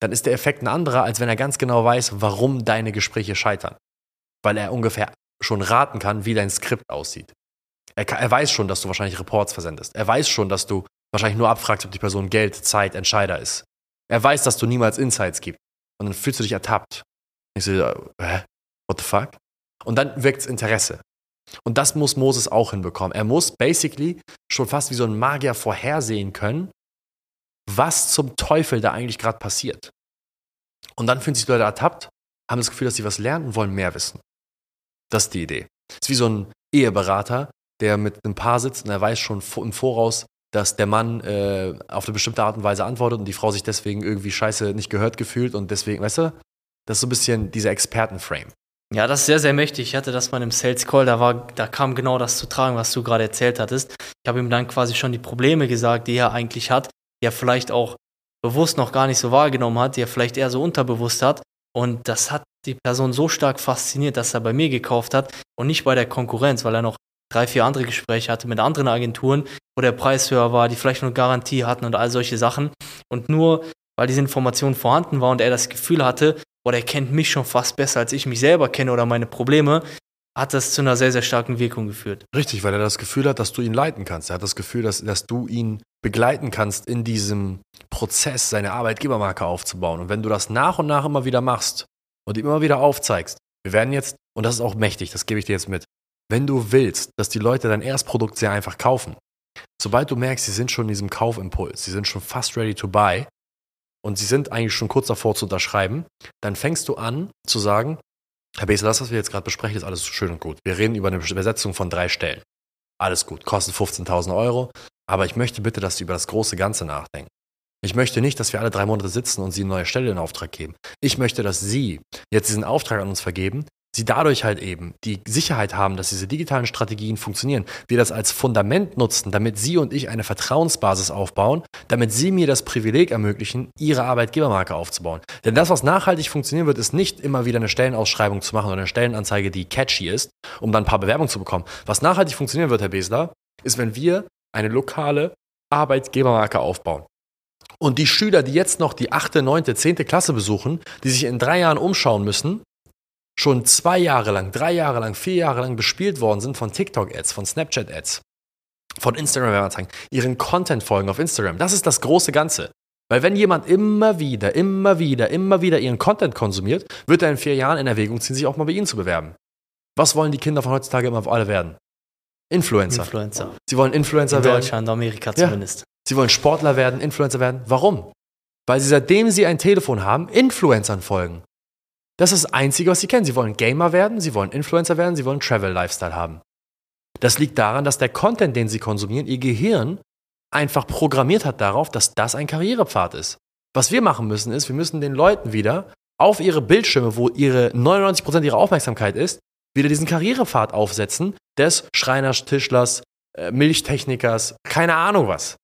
[SPEAKER 1] dann ist der Effekt ein anderer, als wenn er ganz genau weiß, warum deine Gespräche scheitern. Weil er ungefähr schon raten kann, wie dein Skript aussieht. Er, er weiß schon, dass du wahrscheinlich Reports versendest. Er weiß schon, dass du wahrscheinlich nur abfragst, ob die Person Geld, Zeit, Entscheider ist. Er weiß, dass du niemals Insights gibst. Und dann fühlst du dich ertappt. Ich so, hä? What the fuck? Und dann weckt Interesse. Und das muss Moses auch hinbekommen. Er muss basically schon fast wie so ein Magier vorhersehen können, was zum Teufel da eigentlich gerade passiert. Und dann fühlen sich die Leute ertappt, haben das Gefühl, dass sie was lernen und wollen mehr wissen. Das ist die Idee. Es ist wie so ein Eheberater, der mit einem Paar sitzt und er weiß schon im Voraus, dass der Mann äh, auf eine bestimmte Art und Weise antwortet und die Frau sich deswegen irgendwie scheiße nicht gehört gefühlt und deswegen, weißt du, das ist so ein bisschen dieser Expertenframe.
[SPEAKER 2] Ja, das ist sehr, sehr mächtig. Ich hatte das mal im Sales Call, da, war, da kam genau das zu tragen, was du gerade erzählt hattest. Ich habe ihm dann quasi schon die Probleme gesagt, die er eigentlich hat, die er vielleicht auch bewusst noch gar nicht so wahrgenommen hat, die er vielleicht eher so unterbewusst hat. Und das hat die Person so stark fasziniert, dass er bei mir gekauft hat und nicht bei der Konkurrenz, weil er noch drei, vier andere Gespräche hatte mit anderen Agenturen, wo der Preis höher war, die vielleicht nur Garantie hatten und all solche Sachen. Und nur weil diese Information vorhanden war und er das Gefühl hatte, boah, der kennt mich schon fast besser, als ich mich selber kenne oder meine Probleme, hat das zu einer sehr, sehr starken Wirkung geführt.
[SPEAKER 1] Richtig, weil er das Gefühl hat, dass du ihn leiten kannst. Er hat das Gefühl, dass, dass du ihn begleiten kannst in diesem Prozess, seine Arbeitgebermarke aufzubauen. Und wenn du das nach und nach immer wieder machst und ihm immer wieder aufzeigst, wir werden jetzt, und das ist auch mächtig, das gebe ich dir jetzt mit, wenn du willst, dass die Leute dein Erstprodukt sehr einfach kaufen, sobald du merkst, sie sind schon in diesem Kaufimpuls, sie sind schon fast ready to buy und sie sind eigentlich schon kurz davor zu unterschreiben, dann fängst du an zu sagen, Herr Besel, das, was wir jetzt gerade besprechen, ist alles schön und gut. Wir reden über eine Besetzung von drei Stellen. Alles gut, kostet 15.000 Euro, aber ich möchte bitte, dass Sie über das große Ganze nachdenken. Ich möchte nicht, dass wir alle drei Monate sitzen und Sie eine neue Stelle in Auftrag geben. Ich möchte, dass Sie jetzt diesen Auftrag an uns vergeben, sie dadurch halt eben die Sicherheit haben, dass diese digitalen Strategien funktionieren, wir das als Fundament nutzen, damit Sie und ich eine Vertrauensbasis aufbauen, damit Sie mir das Privileg ermöglichen, Ihre Arbeitgebermarke aufzubauen. Denn das, was nachhaltig funktionieren wird, ist nicht immer wieder eine Stellenausschreibung zu machen oder eine Stellenanzeige, die catchy ist, um dann ein paar Bewerbungen zu bekommen. Was nachhaltig funktionieren wird, Herr Besler, ist, wenn wir eine lokale Arbeitgebermarke aufbauen. Und die Schüler, die jetzt noch die achte, neunte, zehnte Klasse besuchen, die sich in drei Jahren umschauen müssen, schon zwei Jahre lang, drei Jahre lang, vier Jahre lang bespielt worden sind von TikTok-Ads, von Snapchat-Ads, von Instagram-Anzeigen, ihren Content folgen auf Instagram. Das ist das große Ganze. Weil wenn jemand immer wieder, immer wieder, immer wieder ihren Content konsumiert, wird er in vier Jahren in Erwägung ziehen, sich auch mal bei Ihnen zu bewerben. Was wollen die Kinder von heutzutage immer auf alle werden? Influencer.
[SPEAKER 2] Influencer.
[SPEAKER 1] Sie wollen Influencer
[SPEAKER 2] In
[SPEAKER 1] werden.
[SPEAKER 2] Deutschland, Amerika zumindest.
[SPEAKER 1] Sie wollen Sportler werden, Influencer werden. Warum? Weil sie seitdem sie ein Telefon haben, Influencern folgen. Das ist das Einzige, was sie kennen. Sie wollen Gamer werden, sie wollen Influencer werden, sie wollen Travel-Lifestyle haben. Das liegt daran, dass der Content, den sie konsumieren, ihr Gehirn einfach programmiert hat darauf, dass das ein Karrierepfad ist. Was wir machen müssen, ist, wir müssen den Leuten wieder auf ihre Bildschirme, wo ihre 99% ihrer Aufmerksamkeit ist, wieder diesen Karrierepfad aufsetzen des Schreiners, Tischlers, äh, Milchtechnikers, keine Ahnung was.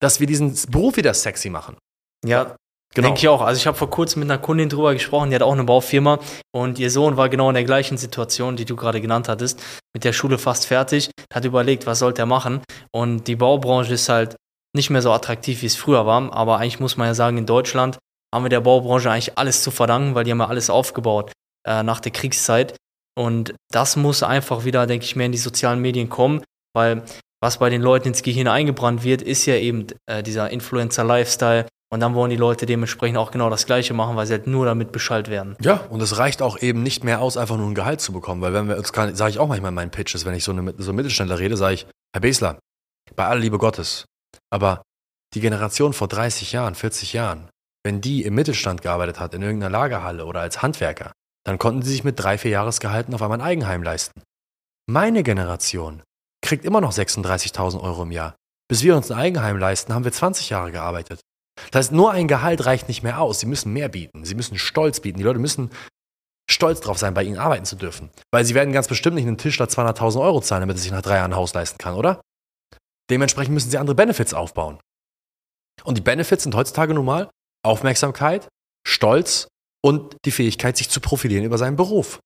[SPEAKER 1] Dass wir diesen Beruf wieder sexy machen.
[SPEAKER 2] Ja,
[SPEAKER 1] Genau.
[SPEAKER 2] Denke ich auch. Also ich habe vor kurzem mit einer Kundin drüber gesprochen, die hat auch eine Baufirma. Und ihr Sohn war genau in der gleichen Situation, die du gerade genannt hattest, mit der Schule fast fertig, hat überlegt, was sollte er machen? Und die Baubranche ist halt nicht mehr so attraktiv, wie es früher war, aber eigentlich muss man ja sagen, in Deutschland haben wir der Baubranche eigentlich alles zu verdanken, weil die haben ja alles aufgebaut äh, nach der Kriegszeit. Und das muss einfach wieder, denke ich, mehr in die sozialen Medien kommen, weil was bei den Leuten ins Gehirn eingebrannt wird, ist ja eben äh, dieser Influencer-Lifestyle, und dann wollen die Leute dementsprechend auch genau das Gleiche machen, weil sie halt nur damit Bescheid werden.
[SPEAKER 1] Ja, und es reicht auch eben nicht mehr aus, einfach nur ein Gehalt zu bekommen. Weil wenn wir uns, sage ich auch manchmal in meinen Pitches, wenn ich so, eine, so Mittelständler rede, sage ich, Herr Besler, bei aller Liebe Gottes, aber die Generation vor 30 Jahren, 40 Jahren, wenn die im Mittelstand gearbeitet hat, in irgendeiner Lagerhalle oder als Handwerker, dann konnten sie sich mit drei, vier Jahresgehalten auf einmal ein Eigenheim leisten. Meine Generation kriegt immer noch 36.000 Euro im Jahr. Bis wir uns ein Eigenheim leisten, haben wir 20 Jahre gearbeitet. Das heißt, nur ein Gehalt reicht nicht mehr aus. Sie müssen mehr bieten. Sie müssen Stolz bieten. Die Leute müssen stolz drauf sein, bei ihnen arbeiten zu dürfen. Weil sie werden ganz bestimmt nicht einen Tischler 200.000 Euro zahlen, damit er sich nach drei Jahren ein Haus leisten kann, oder? Dementsprechend müssen sie andere Benefits aufbauen. Und die Benefits sind heutzutage nun mal Aufmerksamkeit, Stolz und die Fähigkeit, sich zu profilieren über seinen Beruf.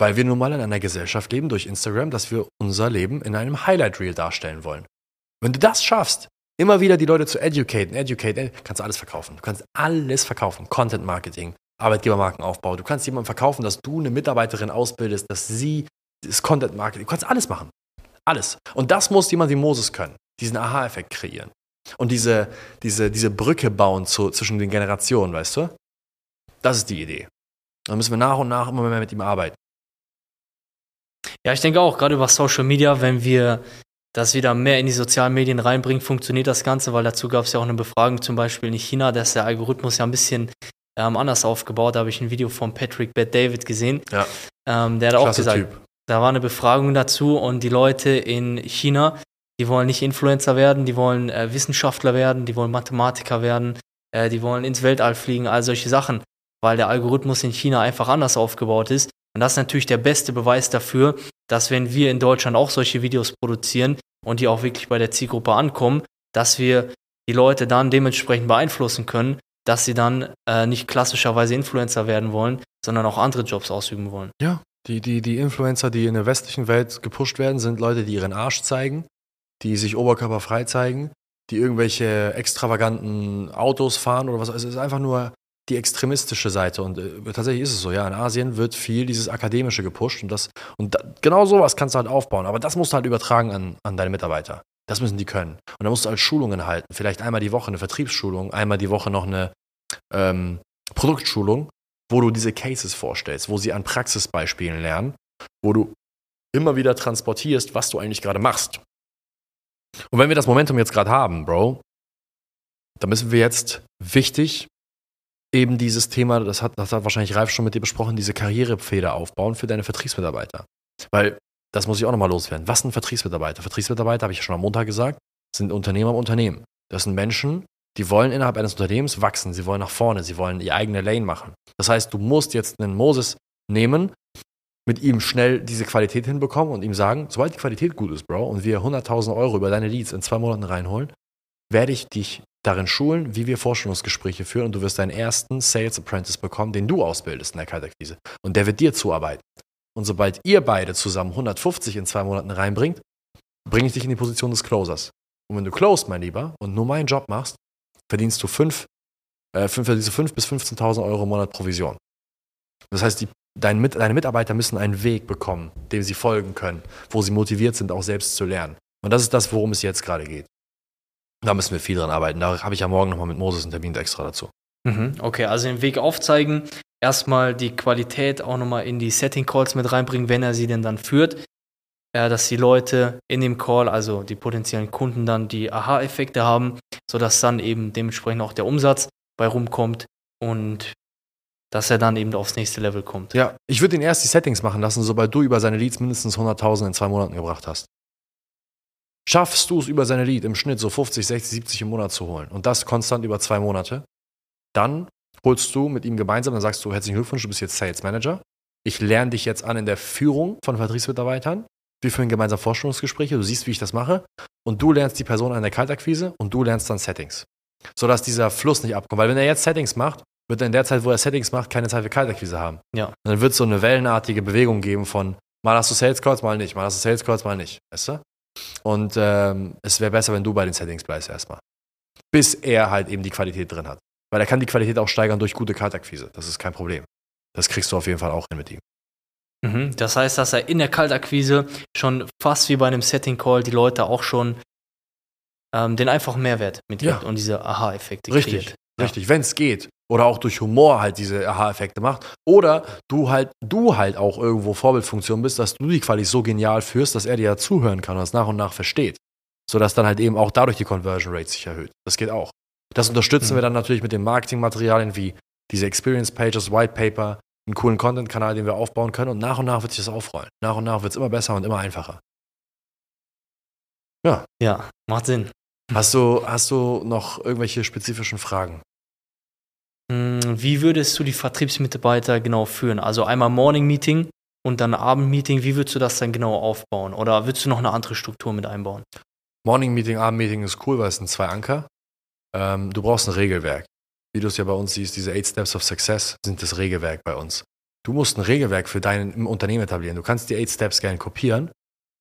[SPEAKER 1] Weil wir nun mal in einer Gesellschaft leben durch Instagram, dass wir unser Leben in einem Highlight Reel darstellen wollen. Wenn du das schaffst, immer wieder die Leute zu educaten, educate, kannst du alles verkaufen. Du kannst alles verkaufen. Content Marketing, Arbeitgebermarkenaufbau. Du kannst jemandem verkaufen, dass du eine Mitarbeiterin ausbildest, dass sie das Content Marketing, du kannst alles machen. Alles. Und das muss jemand wie Moses können. Diesen Aha-Effekt kreieren. Und diese, diese, diese Brücke bauen zu, zwischen den Generationen, weißt du? Das ist die Idee. Dann müssen wir nach und nach immer mehr mit ihm arbeiten.
[SPEAKER 2] Ja, ich denke auch, gerade über Social Media, wenn wir das wieder mehr in die sozialen Medien reinbringen, funktioniert das Ganze, weil dazu gab es ja auch eine Befragung zum Beispiel in China, da ist der Algorithmus ja ein bisschen ähm, anders aufgebaut. Da habe ich ein Video von Patrick Bad David gesehen.
[SPEAKER 1] Ja.
[SPEAKER 2] Ähm, der hat auch
[SPEAKER 1] Klasse
[SPEAKER 2] gesagt,
[SPEAKER 1] Typ.
[SPEAKER 2] da war eine Befragung dazu und die Leute in China, die wollen nicht Influencer werden, die wollen äh, Wissenschaftler werden, die wollen Mathematiker werden, äh, die wollen ins Weltall fliegen, all solche Sachen, weil der Algorithmus in China einfach anders aufgebaut ist. Und das ist natürlich der beste Beweis dafür, dass wenn wir in Deutschland auch solche Videos produzieren und die auch wirklich bei der Zielgruppe ankommen, dass wir die Leute dann dementsprechend beeinflussen können, dass sie dann äh, nicht klassischerweise Influencer werden wollen, sondern auch andere Jobs ausüben wollen.
[SPEAKER 1] Ja, die, die, die Influencer, die in der westlichen Welt gepusht werden, sind Leute, die ihren Arsch zeigen, die sich oberkörperfrei zeigen, die irgendwelche extravaganten Autos fahren oder was. Es ist einfach nur die extremistische Seite. Und äh, tatsächlich ist es so, ja, in Asien wird viel dieses Akademische gepusht und das, und da, genau sowas kannst du halt aufbauen. Aber das musst du halt übertragen an, an deine Mitarbeiter. Das müssen die können. Und da musst du halt Schulungen halten. Vielleicht einmal die Woche eine Vertriebsschulung, einmal die Woche noch eine ähm, Produktschulung, wo du diese Cases vorstellst, wo sie an Praxisbeispielen lernen, wo du immer wieder transportierst, was du eigentlich gerade machst. Und wenn wir das Momentum jetzt gerade haben, Bro, dann müssen wir jetzt wichtig eben dieses Thema, das hat, das hat wahrscheinlich Ralf schon mit dir besprochen, diese Karrierepfade aufbauen für deine Vertriebsmitarbeiter. Weil, das muss ich auch nochmal loswerden. Was sind Vertriebsmitarbeiter? Vertriebsmitarbeiter, habe ich ja schon am Montag gesagt, sind Unternehmer im Unternehmen. Das sind Menschen, die wollen innerhalb eines Unternehmens wachsen, sie wollen nach vorne, sie wollen die eigene Lane machen. Das heißt, du musst jetzt einen Moses nehmen, mit ihm schnell diese Qualität hinbekommen und ihm sagen, sobald die Qualität gut ist, Bro, und wir 100.000 Euro über deine Leads in zwei Monaten reinholen, werde ich dich darin schulen, wie wir Vorstellungsgespräche führen und du wirst deinen ersten Sales Apprentice bekommen, den du ausbildest in der Kaltakquise. Und der wird dir zuarbeiten. Und sobald ihr beide zusammen 150 in zwei Monaten reinbringt, bringe ich dich in die Position des Closers. Und wenn du closed, mein Lieber, und nur meinen Job machst, verdienst du 5 äh, fünf, verdienst du 5 bis 15.000 Euro im Monat Provision. Das heißt, die, dein, deine Mitarbeiter müssen einen Weg bekommen, dem sie folgen können, wo sie motiviert sind, auch selbst zu lernen. Und das ist das, worum es jetzt gerade geht. Da müssen wir viel dran arbeiten. Da habe ich ja morgen nochmal mit Moses einen Termin extra dazu.
[SPEAKER 2] Mhm, okay, also den Weg aufzeigen, erstmal die Qualität auch nochmal in die Setting Calls mit reinbringen, wenn er sie denn dann führt. Äh, dass die Leute in dem Call, also die potenziellen Kunden, dann die Aha-Effekte haben, sodass dann eben dementsprechend auch der Umsatz bei rumkommt und dass er dann eben aufs nächste Level kommt.
[SPEAKER 1] Ja, ich würde ihn erst die Settings machen lassen, sobald du über seine Leads mindestens 100.000 in zwei Monaten gebracht hast. Schaffst du es über seine Lead im Schnitt so 50, 60, 70 im Monat zu holen und das konstant über zwei Monate, dann holst du mit ihm gemeinsam, dann sagst du, herzlichen Glückwunsch, du bist jetzt Sales Manager. Ich lerne dich jetzt an in der Führung von Vertriebsmitarbeitern. Wir führen gemeinsam Vorstellungsgespräche, du siehst, wie ich das mache und du lernst die Person an der Kaltakquise und du lernst dann Settings. Sodass dieser Fluss nicht abkommt. Weil wenn er jetzt Settings macht, wird er in der Zeit, wo er Settings macht, keine Zeit für Kaltakquise haben.
[SPEAKER 2] Ja.
[SPEAKER 1] Und dann wird es so eine wellenartige Bewegung geben von mal hast du Sales Calls, mal nicht, mal hast du Sales Calls, mal nicht. Weißt du? Und ähm, es wäre besser, wenn du bei den Settings bleibst erstmal. Bis er halt eben die Qualität drin hat. Weil er kann die Qualität auch steigern durch gute Kaltakquise. Das ist kein Problem. Das kriegst du auf jeden Fall auch hin mit ihm.
[SPEAKER 2] Mhm, das heißt, dass er in der Kaltakquise schon fast wie bei einem Setting Call die Leute auch schon ähm, den einfachen Mehrwert mitgibt
[SPEAKER 1] Ja.
[SPEAKER 2] und diese Aha-Effekte
[SPEAKER 1] Richtig,
[SPEAKER 2] kreiert.
[SPEAKER 1] richtig. Wenn es geht. Oder auch durch Humor halt diese Aha-Effekte macht. Oder du halt, du halt auch irgendwo Vorbildfunktion bist, dass du die Quali so genial führst, dass er dir ja zuhören kann und das nach und nach versteht. Sodass dann halt eben auch dadurch die Conversion Rate sich erhöht. Das geht auch. Das unterstützen
[SPEAKER 2] Mhm.
[SPEAKER 1] wir dann natürlich mit den Marketingmaterialien wie diese Experience Pages, White Paper, einen coolen Content-Kanal, den wir aufbauen können und nach und nach wird sich das aufrollen. Nach und nach wird es immer besser und immer einfacher.
[SPEAKER 2] Ja, macht Sinn.
[SPEAKER 1] Hast du, hast du noch irgendwelche spezifischen Fragen?
[SPEAKER 2] Wie würdest du die Vertriebsmitarbeiter genau führen? Also einmal Morning Meeting und dann Abend-Meeting. Wie würdest du das dann genau aufbauen? Oder würdest du noch eine andere Struktur mit einbauen?
[SPEAKER 1] Morning Meeting, Abend Meeting ist cool, weil es sind zwei Anker. Ähm, du brauchst ein Regelwerk. Wie du es ja bei uns siehst, diese Eight Steps of Success sind das Regelwerk bei uns. Du musst ein Regelwerk für dein Unternehmen etablieren. Du kannst die Eight Steps gerne kopieren.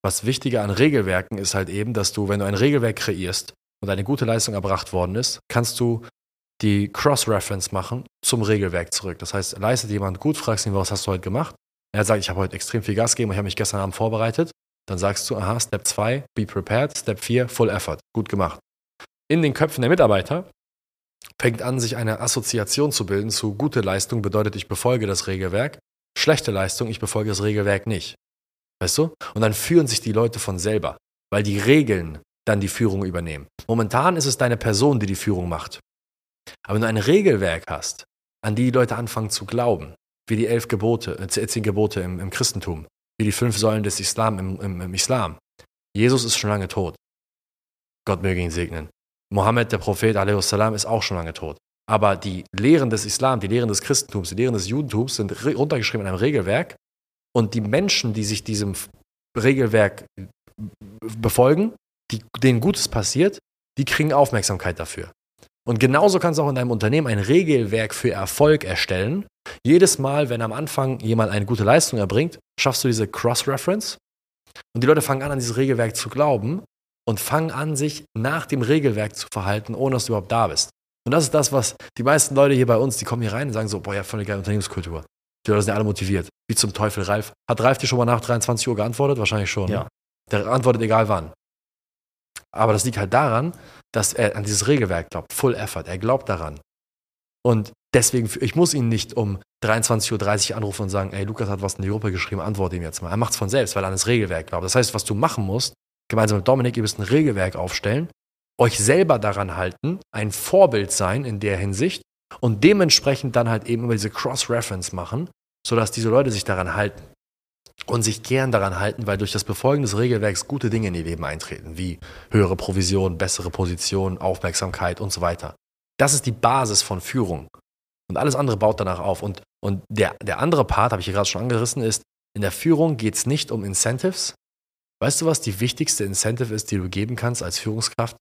[SPEAKER 1] Was wichtiger an Regelwerken ist halt eben, dass du, wenn du ein Regelwerk kreierst und eine gute Leistung erbracht worden ist, kannst du die Cross-Reference machen zum Regelwerk zurück. Das heißt, leistet jemand gut, fragst ihn, was hast du heute gemacht? Er sagt, ich habe heute extrem viel Gas gegeben, ich habe mich gestern Abend vorbereitet. Dann sagst du, aha, Step 2, be prepared, Step 4, full effort, gut gemacht. In den Köpfen der Mitarbeiter fängt an, sich eine Assoziation zu bilden zu gute Leistung bedeutet, ich befolge das Regelwerk, schlechte Leistung, ich befolge das Regelwerk nicht. Weißt du? Und dann führen sich die Leute von selber, weil die Regeln dann die Führung übernehmen. Momentan ist es deine Person, die die Führung macht. Aber wenn du ein Regelwerk hast, an die die Leute anfangen zu glauben, wie die elf Gebote, äh, zehn Gebote im, im Christentum, wie die fünf Säulen des Islam im, im, im Islam. Jesus ist schon lange tot. Gott möge ihn segnen. Mohammed, der Prophet, a.s. ist auch schon lange tot. Aber die Lehren des Islam, die Lehren des Christentums, die Lehren des Judentums sind runtergeschrieben in einem Regelwerk Und die Menschen, die sich diesem Regelwerk befolgen, die, denen Gutes passiert, die kriegen Aufmerksamkeit dafür. Und genauso kannst du auch in deinem Unternehmen ein Regelwerk für Erfolg erstellen. Jedes Mal, wenn am Anfang jemand eine gute Leistung erbringt, schaffst du diese Cross-Reference. Und die Leute fangen an, an dieses Regelwerk zu glauben und fangen an, sich nach dem Regelwerk zu verhalten, ohne dass du überhaupt da bist. Und das ist das, was die meisten Leute hier bei uns, die kommen hier rein und sagen so, boah, ja, voll eine geile Unternehmenskultur. Die Leute sind ja alle motiviert. Wie zum Teufel, Ralf. Hat Ralf dir schon mal nach 23 Uhr geantwortet? Wahrscheinlich schon.
[SPEAKER 2] Ja.
[SPEAKER 1] Ne? Der antwortet egal wann. Aber das liegt halt daran, dass er an dieses Regelwerk glaubt. Full Effort. Er glaubt daran. Und deswegen, ich muss ihn nicht um 23.30 Uhr anrufen und sagen, ey, Lukas hat was in die Gruppe geschrieben, antworte ihm jetzt mal. Er macht es von selbst, weil er an das Regelwerk glaubt. Das heißt, was du machen musst, gemeinsam mit Dominik, ihr müsst ein Regelwerk aufstellen, euch selber daran halten, ein Vorbild sein in der Hinsicht und dementsprechend dann halt eben über diese Cross-Reference machen, sodass diese Leute sich daran halten und sich gern daran halten, weil durch das Befolgen des Regelwerks gute Dinge in ihr Leben eintreten, wie höhere Provision, bessere Position, Aufmerksamkeit und so weiter. Das ist die Basis von Führung. Und alles andere baut danach auf. Und, und der, der andere Part, habe ich hier gerade schon angerissen, ist, in der Führung geht es nicht um Incentives. Weißt du, was die wichtigste Incentive ist, die du geben kannst als Führungskraft?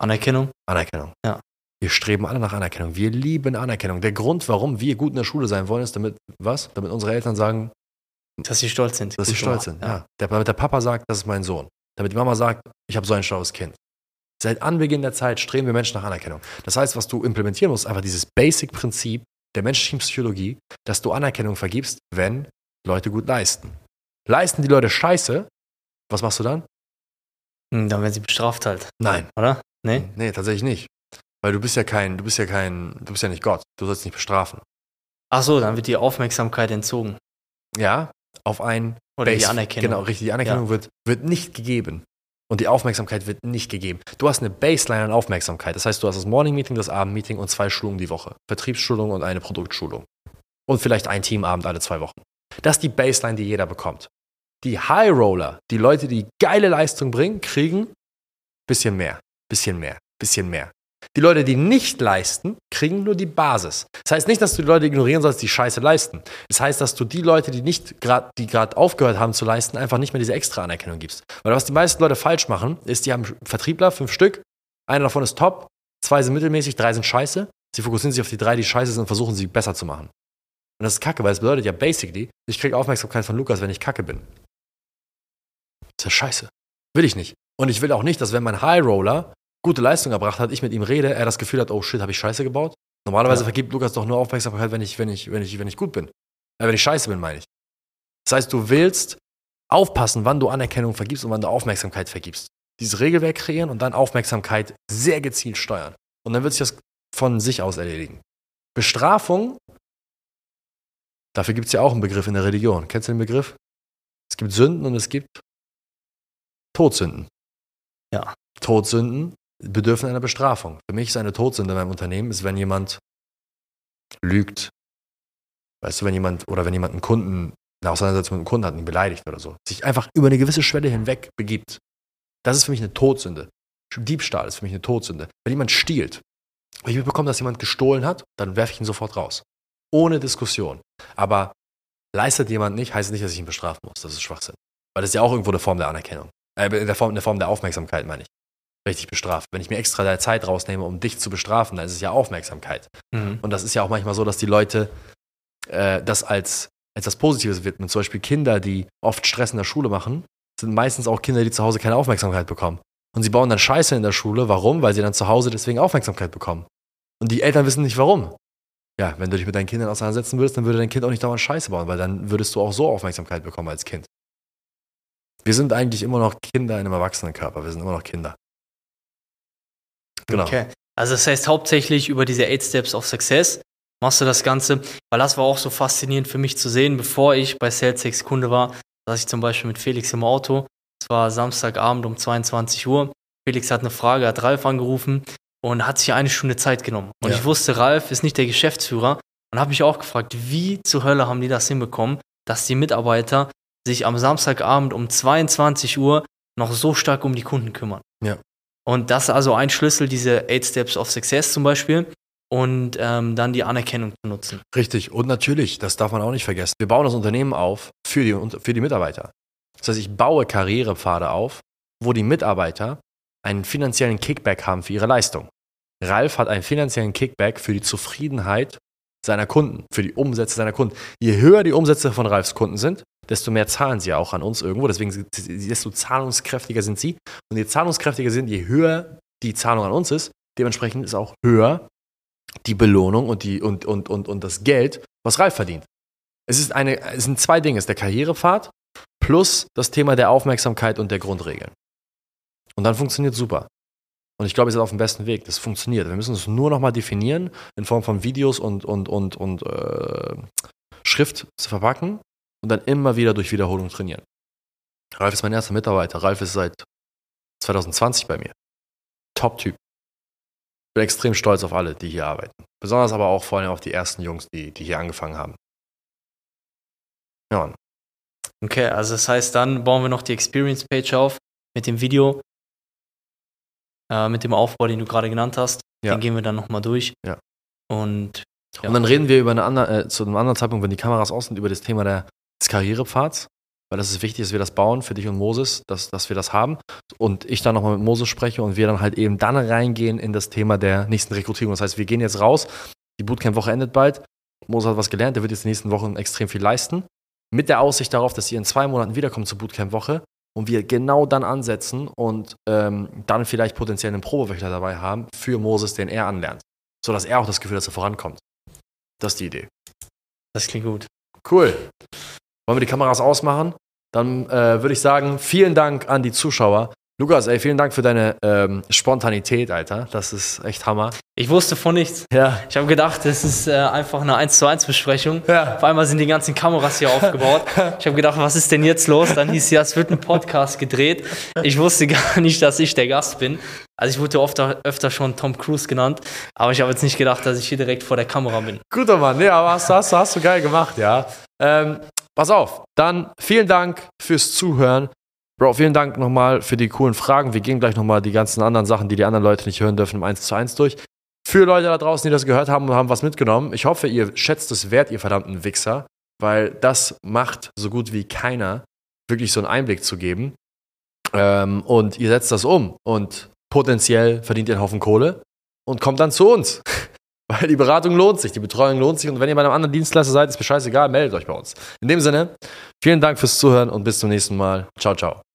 [SPEAKER 2] Anerkennung?
[SPEAKER 1] Anerkennung.
[SPEAKER 2] Ja.
[SPEAKER 1] Wir streben alle nach Anerkennung. Wir lieben Anerkennung. Der Grund, warum wir gut in der Schule sein wollen, ist damit, was? Damit unsere Eltern sagen,
[SPEAKER 2] dass sie stolz sind.
[SPEAKER 1] dass sie stolz sind. Ja. Der, damit der Papa sagt, das ist mein Sohn. Damit die Mama sagt, ich habe so ein schlaues Kind. Seit Anbeginn der Zeit streben wir Menschen nach Anerkennung. Das heißt, was du implementieren musst, einfach dieses Basic-Prinzip der menschlichen Psychologie, dass du Anerkennung vergibst, wenn Leute gut leisten. Leisten die Leute Scheiße, was machst du dann?
[SPEAKER 2] Hm, Dann werden sie bestraft halt,
[SPEAKER 1] Nein.
[SPEAKER 2] oder? Nee?
[SPEAKER 1] Nee, tatsächlich nicht. Weil du bist ja kein, du bist ja kein, du bist ja nicht Gott. Du sollst nicht bestrafen.
[SPEAKER 2] Ach so, dann wird die Aufmerksamkeit entzogen.
[SPEAKER 1] Ja, auf ein
[SPEAKER 2] Oder die
[SPEAKER 1] Base-
[SPEAKER 2] Anerkennung.
[SPEAKER 1] Genau, richtig. Die Anerkennung wird, wird nicht gegeben. Und die Aufmerksamkeit wird nicht gegeben. Du hast eine Baseline an Aufmerksamkeit. Das heißt, du hast das Morning Meeting, das Abendmeeting und zwei Schulungen die Woche. Vertriebsschulung und eine Produktschulung. Und vielleicht ein Teamabend alle zwei Wochen. Das ist die Baseline, die jeder bekommt. Die High Roller, die Leute, die geile Leistung bringen, kriegen bisschen mehr, bisschen mehr, bisschen mehr. Die Leute, die nicht leisten, kriegen nur die Basis. Das heißt nicht, dass du die Leute ignorieren sollst, die Scheiße leisten. Das heißt, dass du die Leute, die nicht gerade, die gerade aufgehört haben zu leisten, einfach nicht mehr diese extra Anerkennung gibst. Weil was die meisten Leute falsch machen, ist, die haben Vertriebler, fünf Stück, einer davon ist top, zwei sind mittelmäßig, drei sind scheiße. Sie fokussieren sich auf die drei, die scheiße sind und versuchen sie besser zu machen. Und das ist kacke, weil es bedeutet ja basically, ich kriege Aufmerksamkeit von Lukas, wenn ich kacke bin. Das ist ja scheiße. Will ich nicht. Und ich will auch nicht, dass wenn mein High Roller gute Leistung erbracht hat, ich mit ihm rede, er das Gefühl hat, oh shit, habe ich Scheiße gebaut. Normalerweise
[SPEAKER 2] Ja.
[SPEAKER 1] vergibt Lukas doch nur Aufmerksamkeit, wenn ich, wenn ich, wenn ich, wenn ich gut bin. Äh, wenn ich scheiße bin, meine ich. Das heißt, du willst aufpassen, wann du Anerkennung vergibst und wann du Aufmerksamkeit vergibst. Dieses Regelwerk kreieren und dann Aufmerksamkeit sehr gezielt steuern. Und dann wird sich das von sich aus erledigen. Bestrafung, dafür gibt es ja auch einen Begriff in der Religion. Kennst du den Begriff? Es gibt Sünden und es gibt Todsünden.
[SPEAKER 2] Ja.
[SPEAKER 1] Todsünden bedürfen einer Bestrafung. Für mich ist eine Todsünde in meinem Unternehmen, ist, wenn jemand lügt. Weißt du, wenn jemand oder wenn jemand einen Kunden, eine Auseinandersetzung mit einem Kunden hat, ihn beleidigt oder so, sich einfach über eine gewisse Schwelle hinweg begibt. Das ist für mich eine Todsünde. Diebstahl ist für mich eine Todsünde. Wenn jemand stiehlt, wenn ich mitbekomme, dass jemand gestohlen hat, dann werfe ich ihn sofort raus. Ohne Diskussion. Aber leistet jemand nicht, heißt nicht, dass ich ihn bestrafen muss. Das ist Schwachsinn. Weil das ist ja auch irgendwo eine Form der Anerkennung. Äh, in der Form, eine Form der Aufmerksamkeit, meine ich. Dich bestrafe. Wenn ich mir extra deine Zeit rausnehme, um dich zu bestrafen, dann ist es ja Aufmerksamkeit.
[SPEAKER 2] Mhm.
[SPEAKER 1] Und das ist ja auch manchmal so, dass die Leute äh, das als, als das Positives widmen. Zum Beispiel Kinder, die oft Stress in der Schule machen, sind meistens auch Kinder, die zu Hause keine Aufmerksamkeit bekommen. Und sie bauen dann Scheiße in der Schule. Warum? Weil sie dann zu Hause deswegen Aufmerksamkeit bekommen. Und die Eltern wissen nicht warum. Ja, wenn du dich mit deinen Kindern auseinandersetzen würdest, dann würde dein Kind auch nicht dauernd Scheiße bauen, weil dann würdest du auch so Aufmerksamkeit bekommen als Kind. Wir sind eigentlich immer noch Kinder in einem Erwachsenenkörper. Wir sind immer noch Kinder. Genau.
[SPEAKER 2] Okay. Also das heißt hauptsächlich über diese Eight Steps of Success machst du das Ganze, weil das war auch so faszinierend für mich zu sehen, bevor ich bei SalesX Kunde war, saß ich zum Beispiel mit Felix im Auto. Es war Samstagabend um 22 Uhr. Felix hat eine Frage, hat Ralf angerufen und hat sich eine Stunde Zeit genommen. Und
[SPEAKER 1] Ja.
[SPEAKER 2] ich wusste, Ralf ist nicht der Geschäftsführer und habe mich auch gefragt, wie zur Hölle haben die das hinbekommen, dass die Mitarbeiter sich am Samstagabend um 22 Uhr noch so stark um die Kunden kümmern.
[SPEAKER 1] Ja.
[SPEAKER 2] Und das ist also ein Schlüssel, diese Eight Steps of Success zum Beispiel. und ähm, dann die Anerkennung zu nutzen.
[SPEAKER 1] Richtig. Und natürlich, das darf man auch nicht vergessen. Wir bauen das Unternehmen auf für die, für die Mitarbeiter. Das heißt, ich baue Karrierepfade auf, wo die Mitarbeiter einen finanziellen Kickback haben für ihre Leistung. Ralf hat einen finanziellen Kickback für die Zufriedenheit seiner Kunden, für die Umsätze seiner Kunden. Je höher die Umsätze von Ralfs Kunden sind, desto mehr zahlen sie auch an uns irgendwo. Deswegen, desto zahlungskräftiger sind sie. Und je zahlungskräftiger sind, je höher die Zahlung an uns ist, dementsprechend ist auch höher die Belohnung und, die, und, und, und, und das Geld, was Ralf verdient. Es, ist eine, es sind zwei Dinge, es ist der Karrierepfad plus das Thema der Aufmerksamkeit und der Grundregeln. Und dann funktioniert super. Und ich glaube, wir sind auf dem besten Weg. Das funktioniert. Wir müssen es nur noch mal definieren, in Form von Videos und, und, und, und äh, Schrift zu verpacken und dann immer wieder durch Wiederholung trainieren. Ralf ist mein erster Mitarbeiter. Ralf ist seit 2020 bei mir. Top-Typ. Bin extrem stolz auf alle, die hier arbeiten. Besonders aber auch vor allem auf die ersten Jungs, die, die hier angefangen haben.
[SPEAKER 2] Ja. Okay, also das heißt, dann bauen wir noch die Experience-Page auf mit dem Video äh, mit dem Aufbau, den du gerade genannt hast. Ja. Den gehen wir dann nochmal durch.
[SPEAKER 1] Ja.
[SPEAKER 2] Und,
[SPEAKER 1] ja. und dann reden wir über eine andere, äh, zu einem anderen Zeitpunkt, wenn die Kameras aus sind, über das Thema der, des Karrierepfads. Weil das ist wichtig, dass wir das bauen für dich und Moses, dass, dass wir das haben. Und ich dann nochmal mit Moses spreche und wir dann halt eben dann reingehen in das Thema der nächsten Rekrutierung. Das heißt, wir gehen jetzt raus. Die Bootcamp-Woche endet bald. Moses hat was gelernt. Der wird jetzt in den nächsten Wochen extrem viel leisten. Mit der Aussicht darauf, dass ihr in zwei Monaten wiederkommt zur Bootcamp-Woche und wir genau dann ansetzen und ähm, dann vielleicht potenziell einen Probewächter dabei haben für Moses, den er anlernt. Sodass er auch das Gefühl hat, dass er vorankommt. Das ist die Idee.
[SPEAKER 2] Das klingt gut.
[SPEAKER 1] Cool. Wollen wir die Kameras ausmachen? Dann äh, würde ich sagen, vielen Dank an die Zuschauer. Lukas, ey, vielen Dank für deine ähm, Spontanität, Alter. Das ist echt Hammer.
[SPEAKER 2] Ich wusste von nichts.
[SPEAKER 1] Ja.
[SPEAKER 2] Ich habe gedacht, das ist äh, einfach eine 1 zu 1 Besprechung. Ja. Auf einmal sind die ganzen Kameras hier aufgebaut. Ich habe gedacht, was ist denn jetzt los? Dann hieß ja, es wird ein Podcast gedreht. Ich wusste gar nicht, dass ich der Gast bin. Also ich wurde oft, öfter schon Tom Cruise genannt, aber ich habe jetzt nicht gedacht, dass ich hier direkt vor der Kamera bin.
[SPEAKER 1] Guter Mann, ja, aber hast, hast, hast du geil gemacht, ja. Ähm, pass auf, dann vielen Dank fürs Zuhören. Bro, vielen Dank nochmal für die coolen Fragen. Wir gehen gleich nochmal die ganzen anderen Sachen, die die anderen Leute nicht hören dürfen, im 1 zu 1 durch. Für Leute da draußen, die das gehört haben und haben was mitgenommen, ich hoffe, ihr schätzt es wert, ihr verdammten Wichser, weil das macht so gut wie keiner, wirklich so einen Einblick zu geben. Ähm, und ihr setzt das um und potenziell verdient ihr einen Haufen Kohle und kommt dann zu uns. Weil die Beratung lohnt sich, die Betreuung lohnt sich. Und wenn ihr bei einem anderen Dienstleister seid, ist mir scheißegal, meldet euch bei uns. In dem Sinne, vielen Dank fürs Zuhören und bis zum nächsten Mal. Ciao, ciao.